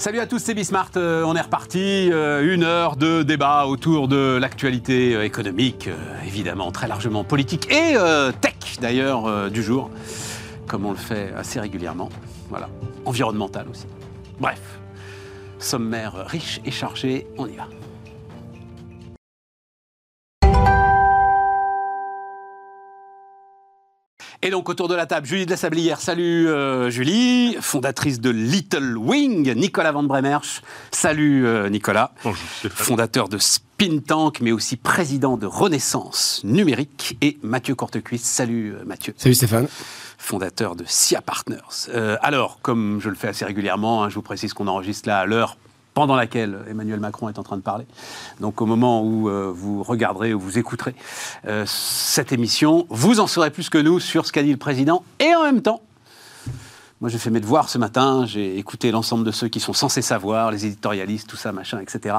Salut à tous, c'est Bismart. Euh, on est reparti. Euh, une heure de débat autour de l'actualité euh, économique, évidemment très largement politique et tech d'ailleurs du jour, comme on le fait assez régulièrement. Voilà, environnemental aussi. Bref, sommaire riche et chargé, on y va. Et donc autour de la table, Julie de la Sablière. Salut euh, Julie, fondatrice de Little Wing. Nicolas Van Bremersch. Salut euh, Nicolas. Bonjour. Fondateur de Spin Tank, mais aussi président de Renaissance Numérique. Et Mathieu Courtecuisse. Salut euh, Mathieu. Salut Stéphane fondateur de SIA Partners. alors, comme je le fais assez régulièrement, hein, je vous précise qu'on enregistre là à l'heure pendant laquelle Emmanuel Macron est en train de parler. Donc au moment où euh, vous regarderez ou vous écouterez euh, cette émission, vous en saurez plus que nous sur ce qu'a dit le président. Et en même temps, moi j'ai fait mes devoirs ce matin, j'ai écouté l'ensemble de ceux qui sont censés savoir, les éditorialistes, tout ça, machin, etc.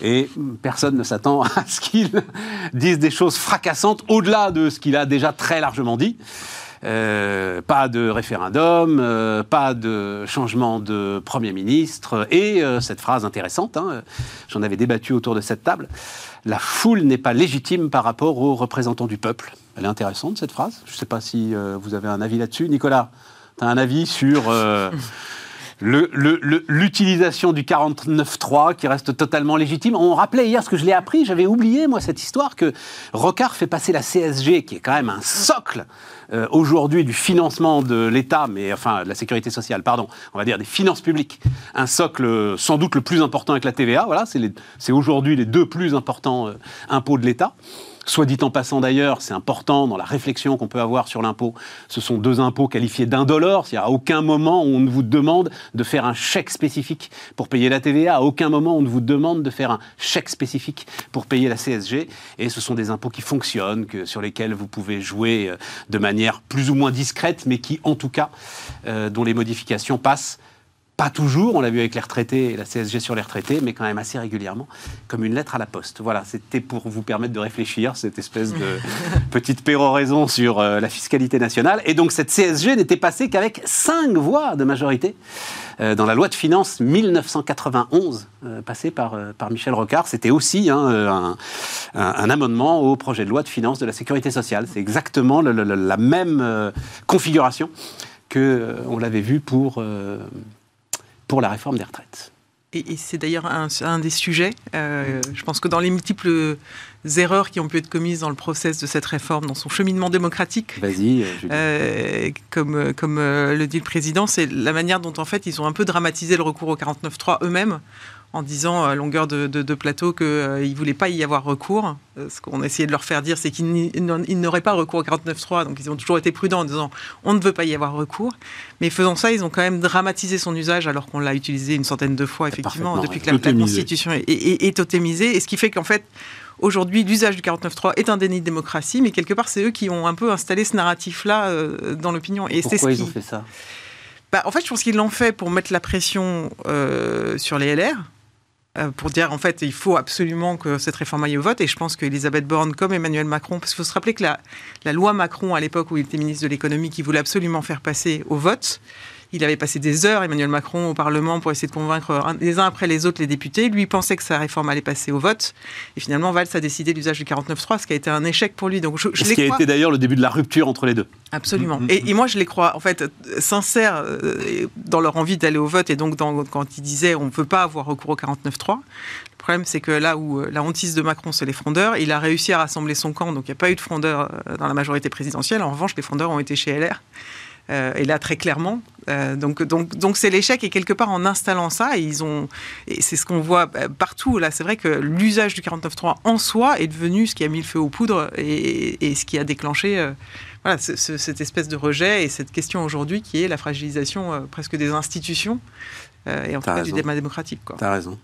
Et personne ne s'attend à ce qu'ils disent des choses fracassantes au-delà de ce qu'il a déjà très largement dit. Euh, pas de référendum, euh, pas de changement de Premier ministre, et euh, cette phrase intéressante, hein, j'en avais débattu autour de cette table, la foule n'est pas légitime par rapport aux représentants du peuple. Elle est intéressante, cette phrase. Je ne sais pas si vous avez un avis là-dessus. Nicolas, tu as un avis sur l'utilisation du 49.3 qui reste totalement légitime. On rappelait hier ce que je l'ai appris, j'avais oublié moi cette histoire que Rocard fait passer la CSG, qui est quand même un socle euh, aujourd'hui du financement de l'État, mais enfin de la sécurité sociale, pardon, on va dire des finances publiques, un socle sans doute le plus important avec la TVA. Voilà, c'est aujourd'hui les deux plus importants euh, impôts de l'État. Soit dit en passant d'ailleurs, c'est important dans la réflexion qu'on peut avoir sur l'impôt. Ce sont deux impôts qualifiés d'indolores. N'y a aucun moment on ne vous demande de faire un chèque spécifique pour payer la TVA. À aucun moment on ne vous demande de faire un chèque spécifique pour payer la CSG. Et ce sont des impôts qui fonctionnent, que, sur lesquels vous pouvez jouer euh, de manière plus ou moins discrète, mais qui, en tout cas, euh, dont les modifications passent pas toujours, on l'a vu avec les retraités et la CSG sur les retraités, mais quand même assez régulièrement, comme une lettre à la poste. Voilà, c'était pour vous permettre de réfléchir, cette espèce de petite péroraison sur euh, la fiscalité nationale. Et donc cette CSG n'était passée qu'avec cinq voix de majorité euh, dans la loi de finances 1991, euh, passée par, par Michel Rocard. C'était aussi hein, un, amendement au projet de loi de finances de la sécurité sociale. C'est exactement la même configuration que on l'avait vu pour pour la réforme des retraites. Et, c'est d'ailleurs un, des sujets. Euh, je pense que dans les multiples erreurs qui ont pu être commises dans le process de cette réforme, dans son cheminement démocratique, Vas-y, euh, comme, comme euh, le dit le président, c'est la manière dont en fait ils ont un peu dramatisé le recours au 49.3 eux-mêmes en disant à longueur de, plateau qu'ils euh, ne voulaient pas y avoir recours. Euh, ce qu'on essayait de leur faire dire, c'est qu'ils n'auraient pas recours au 49.3, donc ils ont toujours été prudents en disant on ne veut pas y avoir recours. Mais faisant ça, ils ont quand même dramatisé son usage alors qu'on l'a utilisé une centaine de fois, effectivement, depuis que la, Constitution est, est, totémisée. Et ce qui fait qu'en fait, Aujourd'hui, l'usage du 49.3 est un déni de démocratie, mais quelque part, c'est eux qui ont un peu installé ce narratif-là euh, dans l'opinion. Et Pourquoi ce ils ont fait ça? Bah, En fait, je pense qu'ils l'ont fait pour mettre la pression sur les LR, euh, pour dire en fait il faut absolument que cette réforme aille au vote. Et je pense qu'Elisabeth Borne comme Emmanuel Macron parce qu'il faut se rappeler que la, la loi Macron à l'époque où il était ministre de l'économie qui voulait absolument faire passer au vote il avait passé des heures, Emmanuel Macron, au Parlement pour essayer de convaincre les uns après les autres les députés. Lui pensait que sa réforme allait passer au vote. Et finalement, Valls a décidé l'usage du 49.3, ce qui a été un échec pour lui. Donc, je, ce qui a été d'ailleurs le début de la rupture entre les deux. Absolument. Mm, mm, et, mm. moi, je les crois, en fait, sincères euh, dans leur envie d'aller au vote et donc dans, quand ils disaient on ne peut pas avoir recours au 49.3. Le problème, c'est que là où euh, la hantise de Macron, c'est les frondeurs, il a réussi à rassembler son camp, donc il n'y a pas eu de frondeurs euh, dans la majorité présidentielle. En revanche, les frondeurs ont été chez LR. Euh, et là, très clairement. Euh, donc, donc, donc c'est l'échec. Et quelque part, en installant ça, ils ont, et c'est ce qu'on voit bah, partout. Là, c'est vrai que l'usage du 49.3 en soi est devenu ce qui a mis le feu aux poudres et, ce qui a déclenché euh, voilà, cette espèce de rejet et cette question aujourd'hui qui est la fragilisation presque des institutions et en tout cas du débat démocratique. Tu as raison.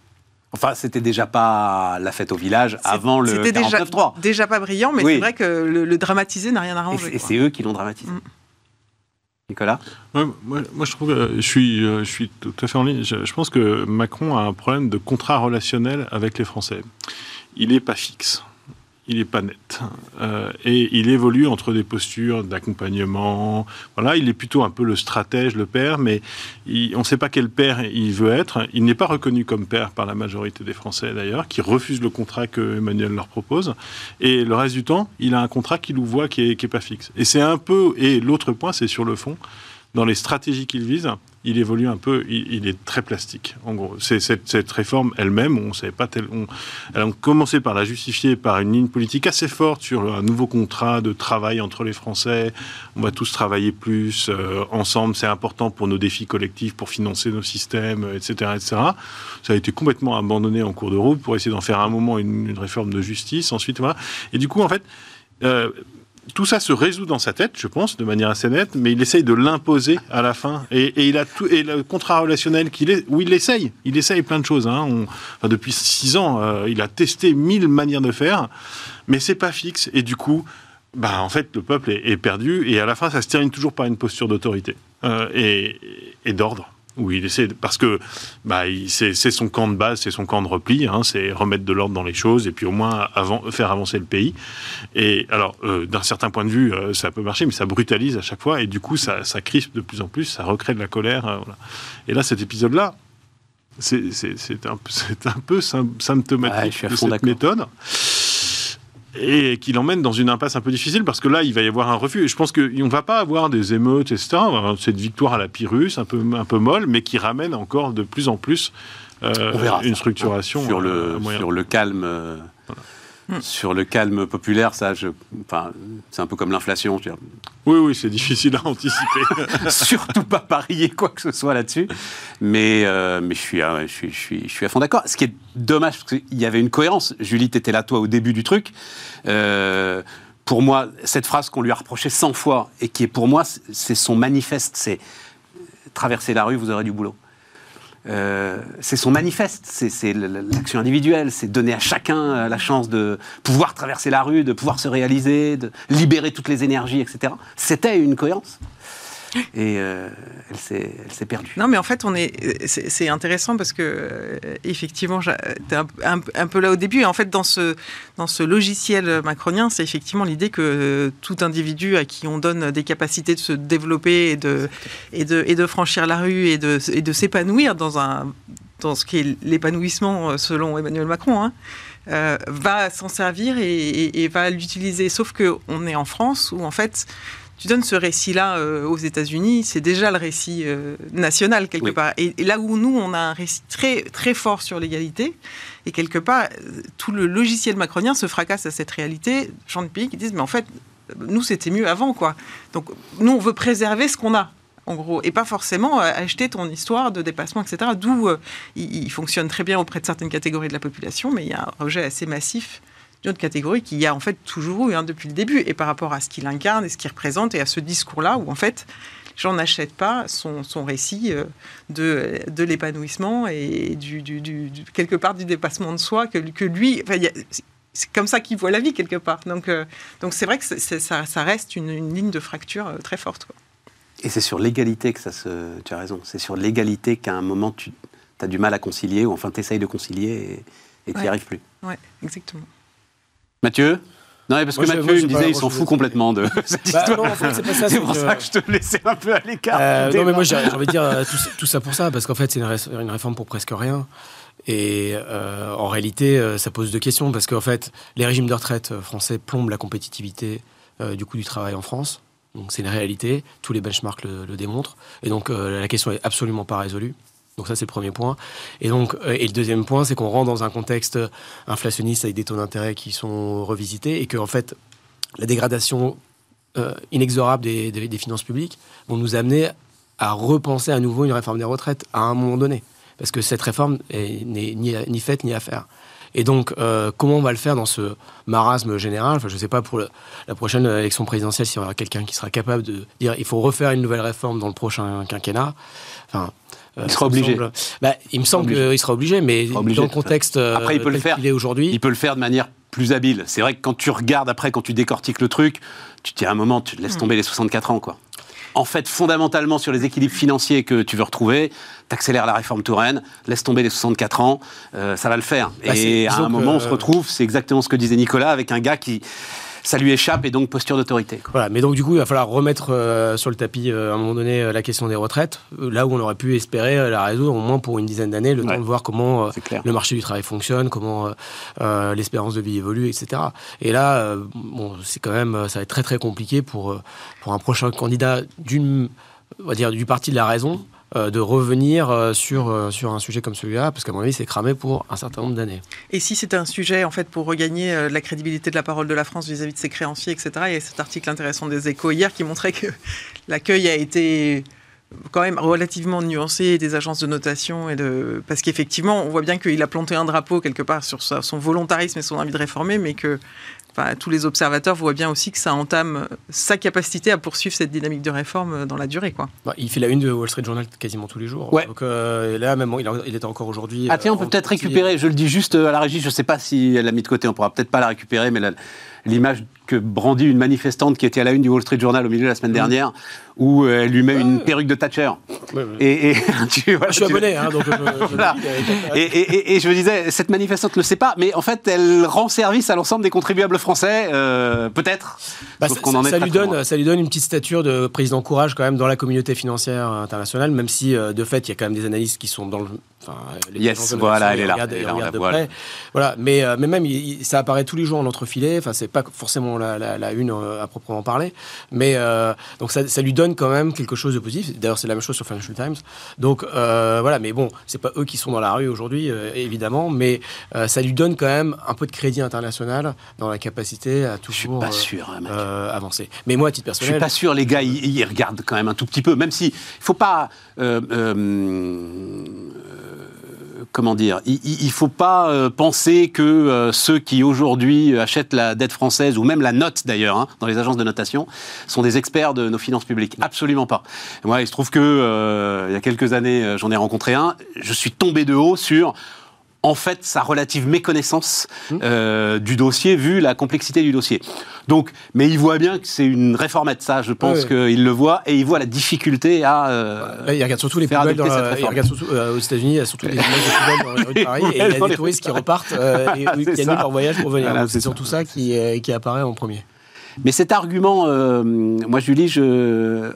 Enfin, c'était déjà pas la fête au village avant le 49.3. C'était déjà, déjà pas brillant, mais c'est vrai que le, dramatiser n'a rien arrangé. Et c'est eux qui l'ont dramatisé. Mm. Nicolas moi, moi, je trouve que je suis, euh, je suis tout à fait en ligne. Je, pense que Macron a un problème de contrat relationnel avec les Français. Il n'est pas fixe. Il n'est pas net. Euh, et il évolue entre des postures d'accompagnement. Voilà, il est plutôt un peu le stratège, le père, mais on ne sait pas quel père il veut être. Il n'est pas reconnu comme père par la majorité des Français d'ailleurs, qui refusent le contrat que Emmanuel leur propose. Et le reste du temps, il a un contrat qu'il nous voit qui n'est pas fixe. Et c'est un peu. Et l'autre point, c'est sur le fond dans les stratégies qu'il vise, il évolue un peu, il, est très plastique. En gros, c'est cette, réforme elle-même, on savait pas tel, on, elle a commencé par la justifier par une ligne politique assez forte sur un nouveau contrat de travail entre les Français. On va tous travailler plus euh, ensemble, c'est important pour nos défis collectifs, pour financer nos systèmes, etc., etc. Ça a été complètement abandonné en cours de route pour essayer d'en faire un moment une, réforme de justice. Ensuite, voilà. Et du coup, en fait. Euh, tout ça se résout dans sa tête, je pense, de manière assez nette, mais il essaye de l'imposer à la fin. Et, il a tout, et le contrat relationnel qu'il est, où il essaye, il essaye plein de choses. Hein. depuis six ans, euh, il a testé mille manières de faire, mais c'est pas fixe. Et du coup, bah, en fait, le peuple est, perdu. Et à la fin, ça se termine toujours par une posture d'autorité euh, et d'ordre. Oui, il essaie, parce que bah, c'est son camp de base, c'est son camp de repli, hein, c'est remettre de l'ordre dans les choses et puis au moins avant, faire avancer le pays. Et alors, euh, d'un certain point de vue, euh, ça peut marcher, mais ça brutalise à chaque fois et du coup, ça, ça crispe de plus en plus, ça recrée de la colère. Euh, et là, cet épisode-là, c'est un, un, peu symptomatique de cette méthode et qui l'emmène dans une impasse un peu difficile parce que là, il va y avoir un refus. Et je pense qu'on ne va pas avoir des émeutes, etc. Cette victoire à la Pyrrhus, un peu, un peu molle, mais qui ramène encore de plus en plus euh, une structuration. Sur le, sur le calme. Hmm. Sur le calme populaire, ça, enfin, c'est un peu comme l'inflation. Oui, oui, c'est difficile à anticiper. Surtout pas parier quoi que ce soit là-dessus. Mais, euh, mais je, suis, je, suis, je, suis, je suis à fond d'accord. Ce qui est dommage, parce qu'il y avait une cohérence. Julie, tu étais là, toi, au début du truc. Euh, pour moi, cette phrase qu'on lui a reprochée 100 fois, et qui est pour moi, c'est son manifeste, c'est traverser la rue, vous aurez du boulot. Euh, c'est son manifeste, c'est l'action individuelle, c'est donner à chacun euh, la chance de pouvoir traverser la rue, de pouvoir se réaliser, de libérer toutes les énergies, etc. C'était une cohérence. Et euh, elle s'est perdue. Non, mais en fait, on est, c'est intéressant parce que effectivement, j'étais un, un, peu là au début. Et en fait, dans ce, dans ce logiciel macronien, c'est effectivement l'idée que tout individu à qui on donne des capacités de se développer et de, et de, et de franchir la rue et de, et de s'épanouir dans, un, dans ce qui est l'épanouissement selon Emmanuel Macron, hein, euh, va s'en servir et, et va l'utiliser. Sauf qu'on est en France où, en fait, tu donnes ce récit-là euh, aux États-Unis, c'est déjà le récit euh, national quelque part. Et, là où nous, on a un récit très très fort sur l'égalité, et quelque part, euh, tout le logiciel macronien se fracasse à cette réalité. Gens de pays qui disent, mais en fait, nous, c'était mieux avant, quoi. Donc, nous, on veut préserver ce qu'on a. En gros, et pas forcément acheter ton histoire de dépassement, etc. D'où il, fonctionne très bien auprès de certaines catégories de la population, mais il y a un rejet assez massif d'une autre catégorie qui y a en fait toujours eu hein, depuis le début, et par rapport à ce qu'il incarne et ce qu'il représente, et à ce discours-là, où en fait, j'en achète pas son, son récit euh, de, de l'épanouissement et du, du, quelque part du dépassement de soi que, que lui, c'est comme ça qu'il voit la vie quelque part. Donc, euh, donc c'est vrai que ça, ça, reste une, ligne de fracture euh, très forte. Quoi. Et c'est sur l'égalité que ça se. Tu as raison. C'est sur l'égalité qu'à un moment tu as du mal à concilier, ou enfin tu essayes de concilier et tu n'y arrives plus. Oui, exactement. Mathieu non, parce que Mathieu me disait, il s'en fout complètement de cette bah, histoire. c'est pour ça que je te laissais un peu à l'écart. Euh, non, mais moi, j'ai envie de dire euh, tout, ça pour ça, parce qu'en fait, c'est une, réforme pour presque rien. Et euh, en réalité, ça pose deux questions, parce qu'en fait, les régimes de retraite français plombent la compétitivité du coût du travail en France. Donc c'est une réalité, tous les benchmarks le, le démontrent. Et donc la question est absolument pas résolue. Donc ça, c'est le premier point. Et donc, euh, et le deuxième point, c'est qu'on rentre dans un contexte inflationniste avec des taux d'intérêt qui sont revisités et que, en fait, la dégradation euh, inexorable des, des, finances publiques vont nous amener à repenser à nouveau une réforme des retraites à un moment donné. Parce que cette réforme n'est ni, faite ni à faire. Et donc, euh, comment on va le faire dans ce marasme général? Enfin, Je ne sais pas pour la prochaine élection présidentielle s'il y aura quelqu'un qui sera capable de dire il faut refaire une nouvelle réforme dans le prochain quinquennat. Enfin, il sera obligé. Bah, il me semble qu'il sera obligé, mais dans le contexte euh, après, il peut le faire. est aujourd'hui. Il peut le faire de manière plus habile. C'est vrai que quand tu regardes après, quand tu décortiques le truc, tu te dis à un moment, tu laisses hmm. tomber les 64 ans, quoi. en fait, fondamentalement, sur les équilibres financiers que tu veux retrouver, t'accélères la réforme Touraine, laisse tomber les 64 ans, euh, ça va le faire. Bah, et à un moment, on se retrouve, c'est exactement ce que disait Nicolas, avec un gars qui, ça lui échappe et donc posture d'autorité. Voilà, mais donc du coup, il va falloir remettre euh, sur le tapis euh, à un moment donné euh, la question des retraites, là où on aurait pu espérer la résoudre au moins pour une dizaine d'années, le Ouais. temps de voir comment le marché du travail fonctionne, comment l'espérance de vie évolue, etc. Et là, bon, c'est quand même, ça va être très très compliqué pour pour un prochain candidat d'une, on va dire, du parti de la raison. Euh, de revenir euh, sur, euh, sur un sujet comme celui-là, parce qu'à mon avis, c'est cramé pour un certain nombre d'années. Et si c'était un sujet, en fait, pour regagner la crédibilité de la parole de la France vis-à-vis de ses créanciers, etc., il y a cet article intéressant des Échos hier qui montrait que l'accueil a été quand même relativement nuancé des agences de notation et de parce qu'effectivement on voit bien qu'il a planté un drapeau quelque part sur son volontarisme et son envie de réformer mais que enfin, tous les observateurs voient bien aussi que ça entame sa capacité à poursuivre cette dynamique de réforme dans la durée quoi. Bah, il fait la une de Wall Street Journal quasiment tous les jours. Ouais. Donc euh, là, même, il, il était encore aujourd'hui. Ah tiens, on euh, peut peut-être récupérer, je le dis juste euh, à la régie, je ne sais pas si elle l'a mis de côté, on pourra peut-être pas la récupérer, mais l'image que brandit une manifestante qui était à la une du Wall Street Journal au milieu de la semaine dernière, où euh, elle lui met une perruque de Thatcher. Ouais, ouais. Et, et tu, voilà, Je suis tu- abonné, hein, donc je, Voilà. euh, Et, et- et- et je me disais, cette manifestante ne le sait pas, mais en fait, elle rend service à l'ensemble des contribuables français, euh, peut-être. Bah, ça, en lui donne, ça lui donne une petite stature de président courage quand même dans la communauté financière internationale, même si euh, de fait il y a quand même des analystes qui sont dans le. Enfin, les Yes, voilà, elle est là, regardent- elle est ils là, on regardent la de voit, près. Voilà, mais, euh, mais même il- ça apparaît tous les jours en entrefilet. Enfin, c'est pas forcément la, la- la une euh, à proprement parler, mais euh, donc ça, ça lui donne quand même quelque chose de positif. D'ailleurs, c'est la même chose sur Financial Times. Donc euh, voilà, mais bon, c'est pas eux qui sont dans la rue aujourd'hui, évidemment, mais ça lui donne quand même un peu de crédit international dans la capacité à Je suis toujours. pas sûr, hein, avancer. Mais moi, à titre Je suis personnel, pas sûr, les gars, ils, ils regardent quand même un tout petit peu, même si il faut pas. euh, euh, euh, comment dire Il il faut pas euh, penser que euh, ceux qui aujourd'hui achètent la dette française ou même la note d'ailleurs hein, dans les agences de notation sont des experts de nos finances publiques. Absolument pas. Moi, il se trouve que euh, il y a quelques années, euh, j'en ai rencontré un. Je suis tombé de haut sur en fait sa relative méconnaissance euh, du dossier vu la complexité du dossier. Donc, mais il voit bien que c'est une réformette, ça, je pense ouais. qu'il le voit, et il voit la difficulté à... euh, là, il regarde surtout les poubelles. Dans la- il regarde surtout euh, aux États-Unis, il y a surtout de poubelles dans les rues de Paris, et il y a les des touristes qui repartent et Ah, qui ça. annulent leur voyage pour venir. C'est surtout ça qui, euh, qui apparaît en premier. Mais cet argument, moi, Julie, je...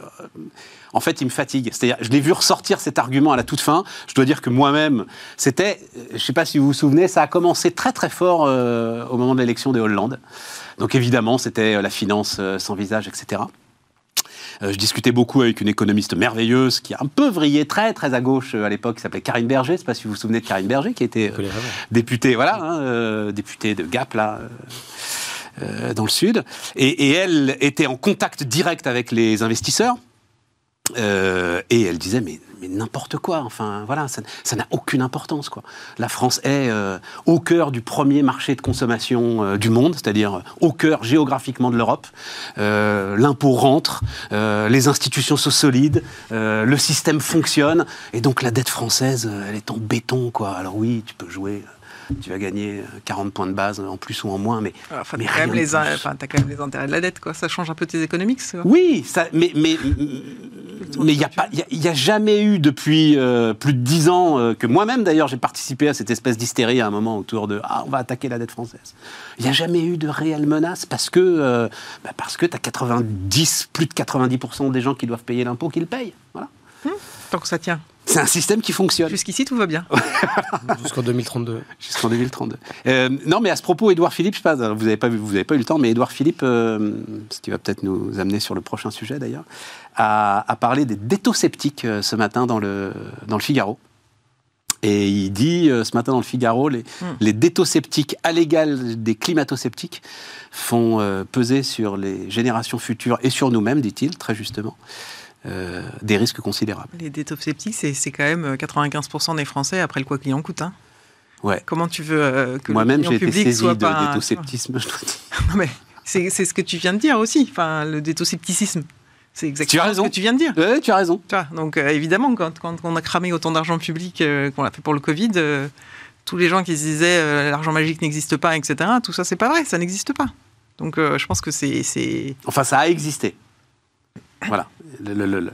En fait, il me fatigue. C'est-à-dire, je l'ai vu ressortir cet argument à la toute fin. Je dois dire que moi-même, c'était, je ne sais pas si vous vous souvenez, ça a commencé très très fort euh, au moment de l'élection de Hollande. Donc évidemment, c'était euh, la finance euh, sans visage, etc. Euh, je discutais beaucoup avec une économiste merveilleuse qui a un peu vrillé très très à gauche euh, à l'époque, qui s'appelait Karine Berger. Je ne sais pas si vous vous souvenez de Karine Berger, qui était députée, voilà, hein, euh, députée de Gap là. euh, euh, dans le sud, et, et elle était en contact direct avec les investisseurs, euh, et elle disait mais, n'importe quoi, enfin voilà, ça n'a aucune importance quoi. La France est euh, au cœur du premier marché de consommation euh, du monde, c'est-à-dire au cœur géographiquement de l'Europe. L'impôt rentre, les institutions sont solides, le système fonctionne, et donc la dette française, elle est en béton quoi. Alors oui, tu peux jouer. Euh, Tu vas gagner euh, 40 points de base en plus ou en moins, mais, Enfin, mais t'as quand, même rien les enfin, t'as quand même les intérêts de la dette quoi. Ça change un peu tes économiques. Oui, ça, mais mais mais il n'y a pas, il y a- il y a, jamais eu depuis euh, plus de dix ans euh, que moi-même d'ailleurs j'ai participé à cette espèce d'hystérie à un moment autour de ah on va attaquer la dette française. Il n'y a jamais eu de réelle menace parce que euh, bah, parce que tu as 90 plus de 90% des gens qui doivent payer l'impôt qui le payent. Voilà. Tant que ça tient. C'est un système qui fonctionne Jusqu'ici tout va bien. Jusqu'en 2032. jusqu'en 2032. Euh, non, mais à ce propos, Édouard Philippe, je sais pas, vous n'avez pas, vu- vous avez pas eu le temps, mais Édouard Philippe, euh, ce qui va peut-être nous amener sur le prochain sujet d'ailleurs, a, a parlé des détosceptiques euh, ce matin dans le, dans le Figaro. Et il dit euh, ce matin dans le Figaro, les, les détosceptiques à l'égal des climato-sceptiques font euh, peser sur les générations futures et sur nous-mêmes, dit-il, très justement, euh, des risques considérables. Les détosceptiques, c'est c'est quand même euh, 95% des Français après le quoi qu'il en coûte. hein. Ouais. Comment tu veux euh, que Moi-même, j'ai été saisi soit de pas détosceptisme, je dois dire. Non, mais c'est ce que tu viens de dire aussi. Enfin, le détoscepticisme. C'est exactement ce que tu viens de dire. Ouais, tu as raison. Tu vois, donc euh, évidemment, quand, quand on a cramé autant d'argent public euh, qu'on l'a fait pour le Covid, euh, tous les gens qui se disaient euh, l'argent magique n'existe pas, etc., tout ça, c'est pas vrai, ça n'existe pas. Donc euh, je pense que c'est- Enfin, ça a existé. Voilà. Le- le- le-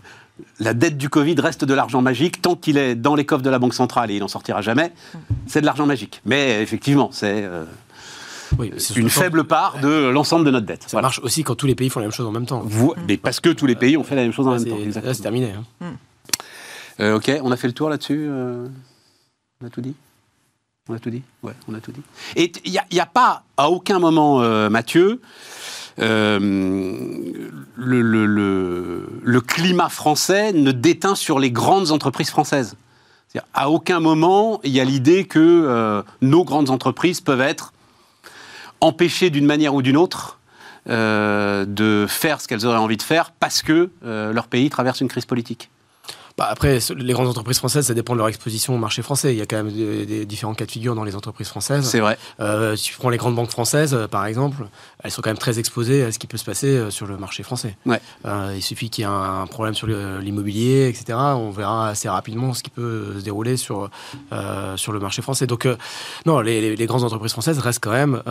la dette du Covid reste de l'argent magique. Tant qu'il est dans les coffres de la Banque centrale et il n'en sortira jamais, c'est de l'argent magique. Mais effectivement, c'est euh, Oui, c'est une faible part de l'ensemble de notre dette. Ça Voilà. marche aussi quand tous les pays font la même chose en même temps. Vous- mais parce que tous les pays ont fait la même chose en même temps. là, c'est terminé. hein. Euh, ok, on a fait le tour là-dessus. euh, On a tout dit? On a tout dit? Ouais, on a tout dit. Et il n'y a, pas, à aucun moment, euh, Mathieu, euh, le, le- climat français ne déteint sur les grandes entreprises françaises. À aucun moment, il y a l'idée que euh, nos grandes entreprises peuvent être empêchées d'une manière ou d'une autre euh, de faire ce qu'elles auraient envie de faire parce que euh, leur pays traverse une crise politique. Bah, après, les grandes entreprises françaises, ça dépend de leur exposition au marché français. Il y a quand même des, des différents cas de figure dans les entreprises françaises. C'est vrai. Euh, si tu prends les grandes banques françaises, euh, par exemple, elles sont quand même très exposées à ce qui peut se passer euh, sur le marché français. Ouais. Il suffit qu'il y ait un, un problème sur l'immobilier, etc. On verra assez rapidement ce qui peut se dérouler sur, sur le marché français. Donc, non, les, les- les grandes entreprises françaises restent quand même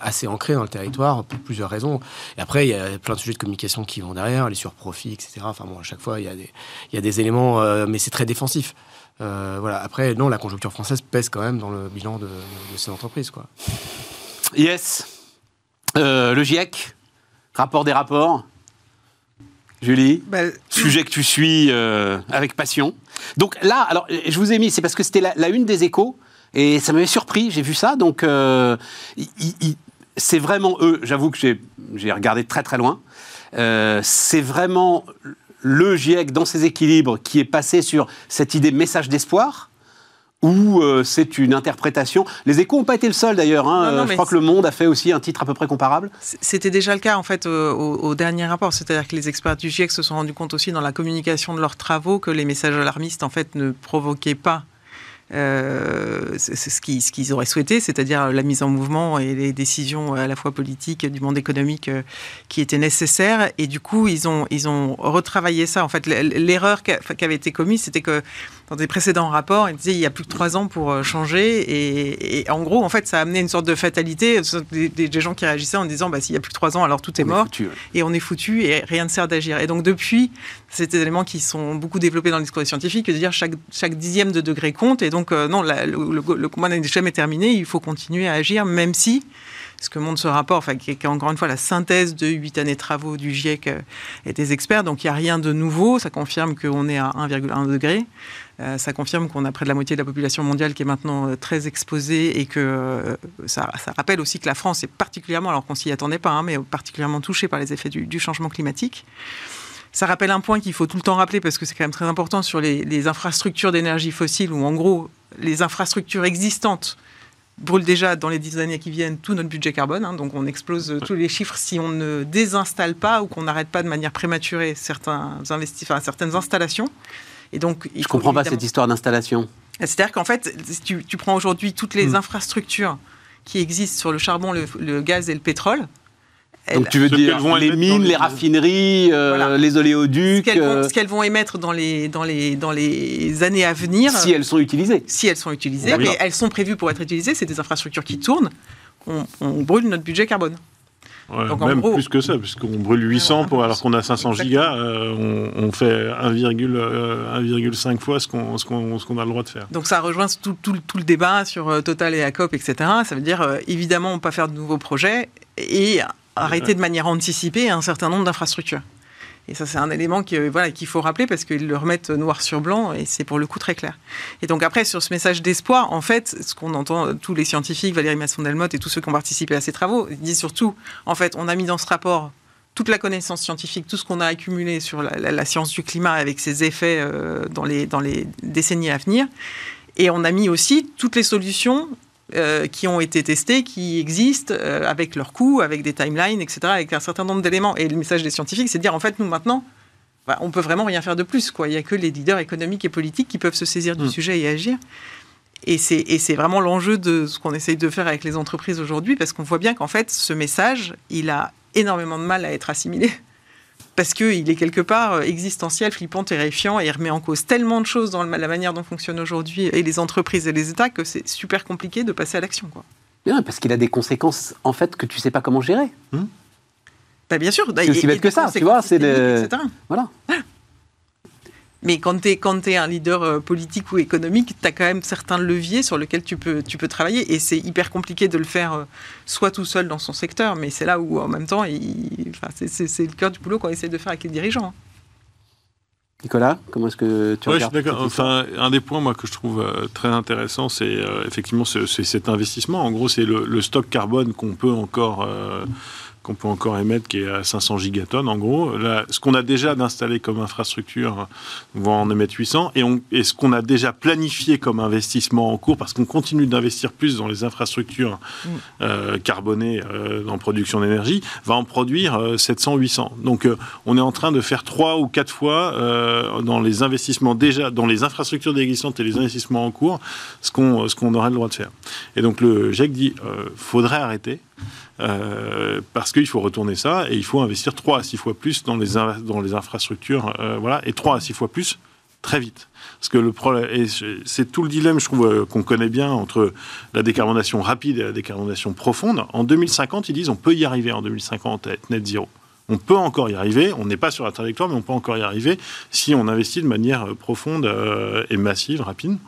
assez ancrées dans le territoire pour plusieurs raisons. Et après, il y a plein de sujets de communication qui vont derrière, les surprofits, etc. Enfin bon, à chaque fois, il y a des, il y a des éléments, euh, mais c'est très défensif. Euh, voilà. Après, non, la conjoncture française pèse quand même dans le bilan de, de ces entreprises, quoi. Yes. Euh, le GIEC, rapport des rapports. Julie, Bah, sujet que tu suis euh, avec passion. Donc là, alors je vous ai mis, c'est parce que c'était la, la une des échos et ça m'avait surpris, j'ai vu ça. Donc euh, c'est vraiment eux, j'avoue que j'ai regardé très très loin. Euh, c'est vraiment le GIEC dans ses équilibres qui est passé sur cette idée message d'espoir ou euh, c'est une interprétation. Les échos n'ont pas été le seul d'ailleurs. hein. Non, non, Euh, je crois que le Monde a fait aussi un titre à peu près comparable. C'était déjà le cas en fait euh, au, au dernier rapport, c'est-à-dire que les experts du GIEC se sont rendus compte aussi dans la communication de leurs travaux que les messages alarmistes en fait ne provoquaient pas euh, ce qu'ils auraient souhaité, c'est-à-dire la mise en mouvement et les décisions à la fois politiques du monde économique euh, qui étaient nécessaires. Et du coup, ils ont, ils ont retravaillé ça. En fait, l'erreur qui avait été commise, c'était que dans des précédents rapports, ils disaient il y a plus que trois ans pour euh, changer. Et, et en gros, en fait, ça a amené une sorte de fatalité. Des, des- gens qui réagissaient en disant bah, s'il y a plus que trois ans, alors tout est On mort foutu, ouais. et on est foutu et rien ne sert d'agir. Et donc depuis, c'est des éléments qui sont beaucoup développés dans le discours scientifique, de dire chaque, chaque dixième de degré compte. Et donc euh, non, la- le, le- le combat n'est jamais terminé, il faut continuer à agir, même si, ce que montre ce rapport, enfin, qui est, encore une fois la synthèse de huit années de travaux du GIEC euh, et des experts, donc il n'y a rien de nouveau, ça confirme qu'on est à 1,1 degré. Euh, ça confirme qu'on a près de la moitié de la population mondiale qui est maintenant euh, très exposée et que euh, ça, ça rappelle aussi que la France est particulièrement, alors qu'on s'y attendait pas, hein, mais particulièrement touchée par les effets du, du changement climatique. Ça rappelle un point qu'il faut tout le temps rappeler parce que c'est quand même très important sur les, les infrastructures d'énergie fossile où en gros les infrastructures existantes brûlent déjà dans les dix années qui viennent tout notre budget carbone. hein. donc on explose tous les chiffres si on ne désinstalle pas ou qu'on n'arrête pas de manière prématurée certains investi- enfin, certaines installations. Et donc, il Je faut comprends pas cette histoire d'installation. c'est-à-dire qu'en fait, si tu, tu prends aujourd'hui toutes les Hmm. infrastructures qui existent sur le charbon, le, le gaz et le pétrole. Donc elles- tu veux dire vont les mines, les- les raffineries, euh, Voilà. les ce oléoducs, qu'elles vont, euh, ce qu'elles vont émettre dans les, dans, les, dans les années à venir, si elles sont utilisées. si elles sont utilisées, mais elles sont prévues pour être utilisées, c'est des infrastructures qui tournent, on, on brûle notre budget carbone. Ouais, Donc, en même gros- plus que ça, puisqu'on brûle 800 Voilà. pour, alors qu'on a 500 Exactement. gigas, euh, on, on fait 1,5 euh, 1,5 fois ce qu'on a le droit de faire. Donc ça rejoint tout, tout le- tout le débat sur euh, Total et ACOP, etc. Ça veut dire évidemment pas faire de nouveaux projets et arrêter de manière anticipée un certain nombre d'infrastructures. Et ça, c'est un élément qui, euh, voilà, qu'il faut rappeler parce qu'ils le remettent noir sur blanc et c'est pour le coup très clair. Et donc après, sur ce message d'espoir, en fait, ce qu'on entend, euh, tous les scientifiques, Valérie Masson-Delmotte et tous ceux qui ont participé à ces travaux, ils disent surtout, en fait, on a mis dans ce rapport toute la connaissance scientifique, tout ce qu'on a accumulé sur la, science du climat avec ses effets euh, dans, les, dans les décennies à venir. Et on a mis aussi toutes les solutions euh, qui ont été testées, qui existent, euh, avec leurs coûts, avec des timelines, etc., avec un certain nombre d'éléments. Et le message des scientifiques, c'est de dire, en fait, nous, maintenant, bah, on peut vraiment rien faire de plus. Quoi. Il n'y a que les leaders économiques et politiques qui peuvent se saisir du Mm. sujet et agir. Et c'est, et c'est vraiment l'enjeu de ce qu'on essaye de faire avec les entreprises aujourd'hui, parce qu'on voit bien qu'en fait, ce message, il a énormément de mal à être assimilé. Parce qu'il est quelque part euh, existentiel, flippant, terrifiant, et il remet en cause tellement de choses dans la manière dont fonctionnent aujourd'hui et les entreprises et les États que c'est super compliqué de passer à l'action. Quoi. Bien, parce qu'il a des conséquences en fait que tu sais pas comment gérer. Bah, bien sûr. C'est aussi bête que ça, tu vois, c'est le-. Voilà. Mais quand tu es, un leader euh, politique ou économique, tu as quand même certains leviers sur lesquels tu peux, tu peux travailler. Et c'est hyper compliqué de le faire euh, soit tout seul dans son secteur, mais c'est là où en même temps, enfin, c'est- le cœur du boulot qu'on essaie de faire avec les dirigeants. Nicolas, comment est-ce que tu Ouais, je suis regardes d'accord. Enfin, un des points moi que je trouve euh, très intéressant, c'est euh, effectivement ce- cet investissement. En gros, c'est le, le stock carbone qu'on peut encore euh, qu'on peut encore émettre, qui est à 500 gigatonnes en gros. Là, ce qu'on a déjà d'installé comme infrastructure, on va en émettre 800, et, on, et ce qu'on a déjà planifié comme investissement en cours, parce qu'on continue d'investir plus dans les infrastructures Mm. euh, carbonées euh, en production d'énergie, va en produire 700-800. Donc, euh, on est en train de faire trois ou quatre fois euh, dans les investissements déjà, dans les infrastructures existantes et les investissements en cours, ce qu'on qu'on aurait le droit de faire. Et donc le GIEC dit, euh, faudrait arrêter. Euh, parce qu'il faut retourner ça et il faut investir 3 à 6 fois plus dans les, dans les infrastructures, euh, voilà, et 3 à 6 fois plus très vite. Parce que le problème, c'est tout le dilemme, je trouve, euh, qu'on connaît bien entre la décarbonation rapide et la décarbonation profonde. En 2050, ils disent on peut y arriver en 2050 à être net zéro. On peut encore y arriver, on n'est pas sur la trajectoire, mais on peut encore y arriver si on investit de manière euh, profonde euh, et massive, rapide.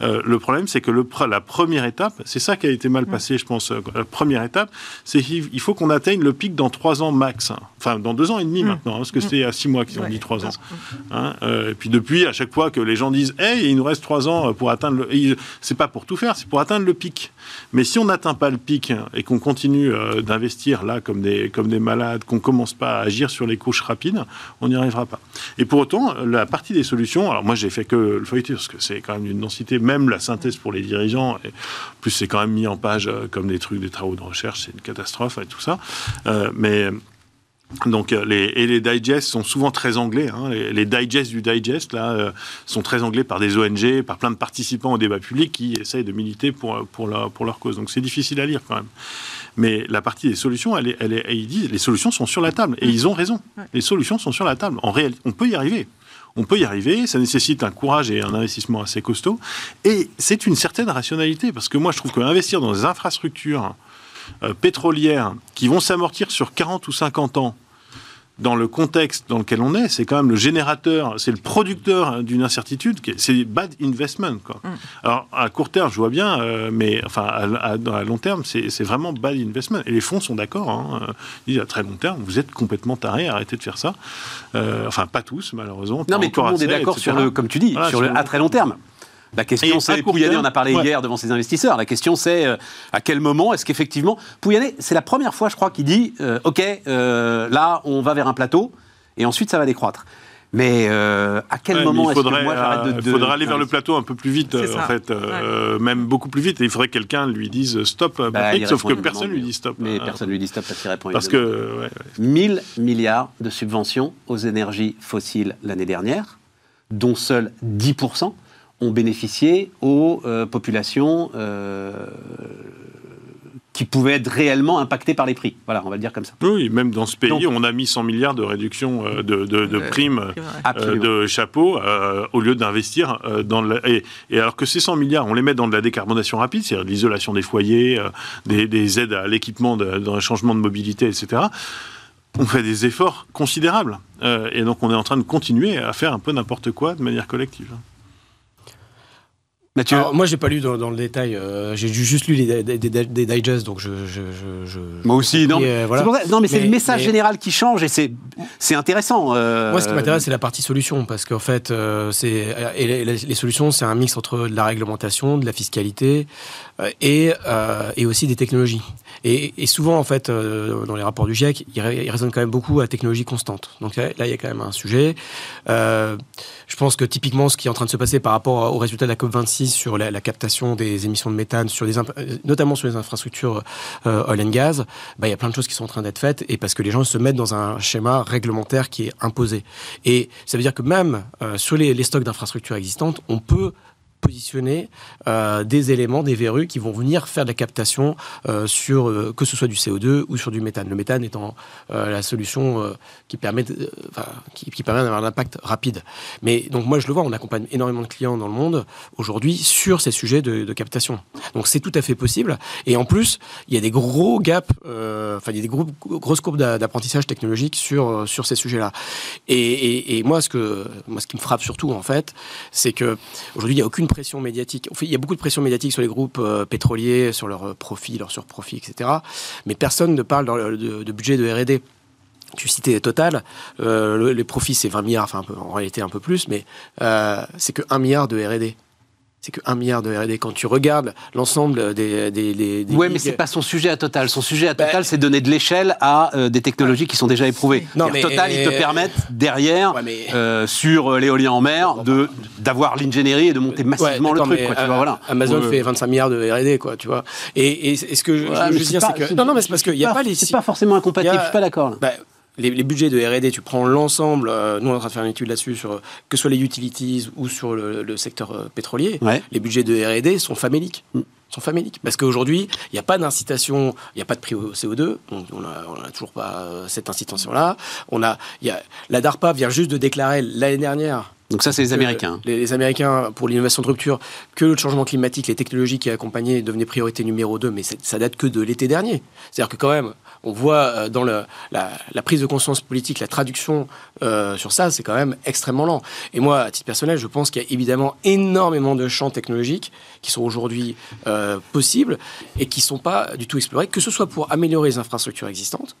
Euh, le problème, c'est que le, la première étape, c'est ça qui a été mal passé, je pense. La première étape, c'est qu'il il faut qu'on atteigne le pic dans trois ans max. hein. Enfin, dans deux ans et demi Mm. maintenant, hein, parce que c'était à six mois qu'ils ont Ouais. dit trois ans. Hein, et puis depuis, à chaque fois que les gens disent Hey, il nous reste trois ans pour atteindre le. C'est pas pour tout faire, c'est pour atteindre le pic. Mais si on n'atteint pas le pic et qu'on continue euh, d'investir là comme des, comme des malades, qu'on commence pas à agir sur les couches rapides, on n'y arrivera pas. Et pour autant, la partie des solutions, alors moi j'ai fait que le feuilleté parce que c'est quand même une densité, même la synthèse pour les dirigeants, et plus c'est quand même mis en page euh, comme des trucs, des travaux de recherche, c'est une catastrophe et tout ça. Euh, mais. Donc, euh, les, et les digests sont souvent très anglais. hein. Les, les digests du digest, là, euh, sont très anglais par des ONG, par plein de participants au débat public qui essayent de militer pour, pour, leur, pour leur cause. Donc, c'est difficile à lire quand même. Mais la partie des solutions, elle est, elle est, et ils disent les solutions sont sur la table. Et ils ont raison. Les solutions sont sur la table. En réalité, on peut y arriver. On peut y arriver, ça nécessite un courage et un investissement assez costaud. Et c'est une certaine rationalité, parce que moi, je trouve qu'investir dans des infrastructures euh, pétrolières qui vont s'amortir sur 40 ou 50 ans, dans le contexte dans lequel on est, c'est quand même le générateur, c'est le producteur d'une incertitude, c'est bad investment. Quoi. Alors, à court terme, je vois bien, euh, mais enfin, à, à- à long terme, c'est vraiment bad investment. Et les fonds sont d'accord. Hein, ils disent à très long terme, vous êtes complètement tarés, arrêtez de faire ça. Euh, enfin, pas tous, malheureusement. Non, mais tout le monde est d'accord sur le, comme tu dis, Voilà, sur le sur le- à très long terme. La question, c'est, Pouyanné en a parlé ouais. hier devant ses investisseurs. La question, c'est euh, à quel moment est-ce qu'effectivement. Pouyanné, c'est la première fois, je crois, qu'il dit euh, OK, euh, là, on va vers un plateau, et ensuite, ça va décroître. Mais euh, à quel Ouais, moment il est-ce que moi, j'arrête de. de- faudrait aller vers le plateau un peu plus vite, en fait, euh, même beaucoup plus vite. Et il faudrait que quelqu'un lui dise stop, Bah, Patrick, il sauf que personne lui dit stop. Mais Euh, personne lui dit stop parce qu'il répond Parce évidemment. que, ouais, ouais. 1000 milliards de subventions aux énergies fossiles l'année dernière, dont seuls 10% ont bénéficié aux euh, populations euh, qui pouvaient être réellement impactées par les prix. Voilà, on va le dire comme ça. Oui, même dans ce pays, Donc- on a mis 100 milliards de réduction euh, de, de- de primes. euh, de chapeau euh, au lieu d'investir euh, dans la, et, et alors que ces 100 milliards on les met dans de la décarbonation rapide c'est-à-dire l'isolation des foyers euh, des, des aides à l'équipement dans le changement de mobilité etc on fait des efforts considérables Euh, et donc on est en train de continuer à faire un peu n'importe quoi de manière collective Mathieu, Alors, moi, j'ai pas lu dans, dans le détail. euh, j'ai ju- juste lu les, des, des- des digests, donc je. je, je- je- moi aussi, non. Euh, voilà. Ça- non, mais, c'est le message mais- général qui change et c'est, c'est intéressant. euh, Moi, ce qui m'intéresse, c'est la partie solution, parce qu'en fait, euh, c'est et les, les- solutions, c'est un mix entre de la réglementation, de la fiscalité et euh, et aussi des technologies. Et, souvent, en fait, euh, dans les rapports du GIEC, ils, ré- ils raisonnent quand même beaucoup à technologie constante. Donc là, il y a quand même un sujet. Euh, je pense que typiquement, ce qui est en train de se passer par rapport au résultat de la COP 26 sur la, captation des émissions de méthane, sur les euh, notamment sur les infrastructures euh, oil and gas, bah, il y a plein de choses qui sont en train d'être faites et parce que les gens se mettent dans un schéma réglementaire qui est imposé. Et ça veut dire que même euh, sur les stocks d'infrastructures existantes, on peut positionner euh, des éléments, des verrues qui vont venir faire de la captation euh, sur euh, que ce soit du CO2 ou sur du méthane. Le méthane étant la solution qui permet, qui, permet d'avoir un impact rapide. Mais donc moi je le vois, on accompagne énormément de clients dans le monde aujourd'hui sur ces sujets de, captation. Donc c'est tout à fait possible. Et en plus, il y a des gros gaps, enfin il y a des gros- grosses courbes d'a- d'apprentissage technologique sur sur ces sujets-là. Et, et- et moi ce que moi ce qui me frappe surtout en fait, c'est que aujourd'hui il n'y a aucune pression médiatique. Il y a beaucoup de pression médiatique sur les groupes euh, pétroliers, sur leurs euh, profits, leurs surprofits, etc. Mais personne ne parle de, budget de R&D. Tu citais Total, euh, le- les profits c'est 20 milliards, enfin en réalité un peu plus, mais c'est que 1 milliard de R&D. C'est que 1 milliard de R&D. Quand tu regardes l'ensemble des, des, des, des Ouais, mais c'est pas son sujet à Total. Son sujet à Bah, Total, c'est donner de l'échelle à euh, des technologies qui sont déjà éprouvées. Non, mais- Total, ils te permettent derrière, Ouais, mais- euh, sur euh, l'éolien en mer, de d'avoir l'ingénierie et de monter massivement Ouais, le truc. Quoi, tu euh, vois, voilà. Amazon fait 25 milliards de R&D, quoi, tu vois. Et, et, et ce que je, Ouais, je mais veux dire, c'est que non, non, mais c'est parce qu'il n'y a pas, les C'est pas forcément incompatible. a- Je suis pas d'accord. Les, les budgets de R&D, tu prends l'ensemble. euh, nous, on est en train de faire une étude là-dessus sur que ce soit les utilities ou sur le, le secteur euh, pétrolier. Ouais. Les budgets de R&D sont faméliques. Sont faméliques. Parce qu'aujourd'hui, il n'y a pas d'incitation, il n'y a pas de prix au CO2. On n'a toujours pas euh, cette incitation-là. On a, il y a, la DARPA vient juste de déclarer l'année dernière Donc ça, c'est les Américains. Les, les Américains, pour l'innovation de rupture, que le changement climatique, les technologies qui accompagnaient devenaient priorité numéro 2, mais ça date que de l'été dernier. C'est-à-dire que quand même, on voit euh, dans le- la, la prise de conscience politique, la traduction euh, sur ça, c'est quand même extrêmement lent. Et moi, à titre personnel, je pense qu'il y a évidemment énormément de champs technologiques qui sont aujourd'hui euh, possibles et qui ne sont pas du tout explorés, que ce soit pour améliorer les infrastructures existantes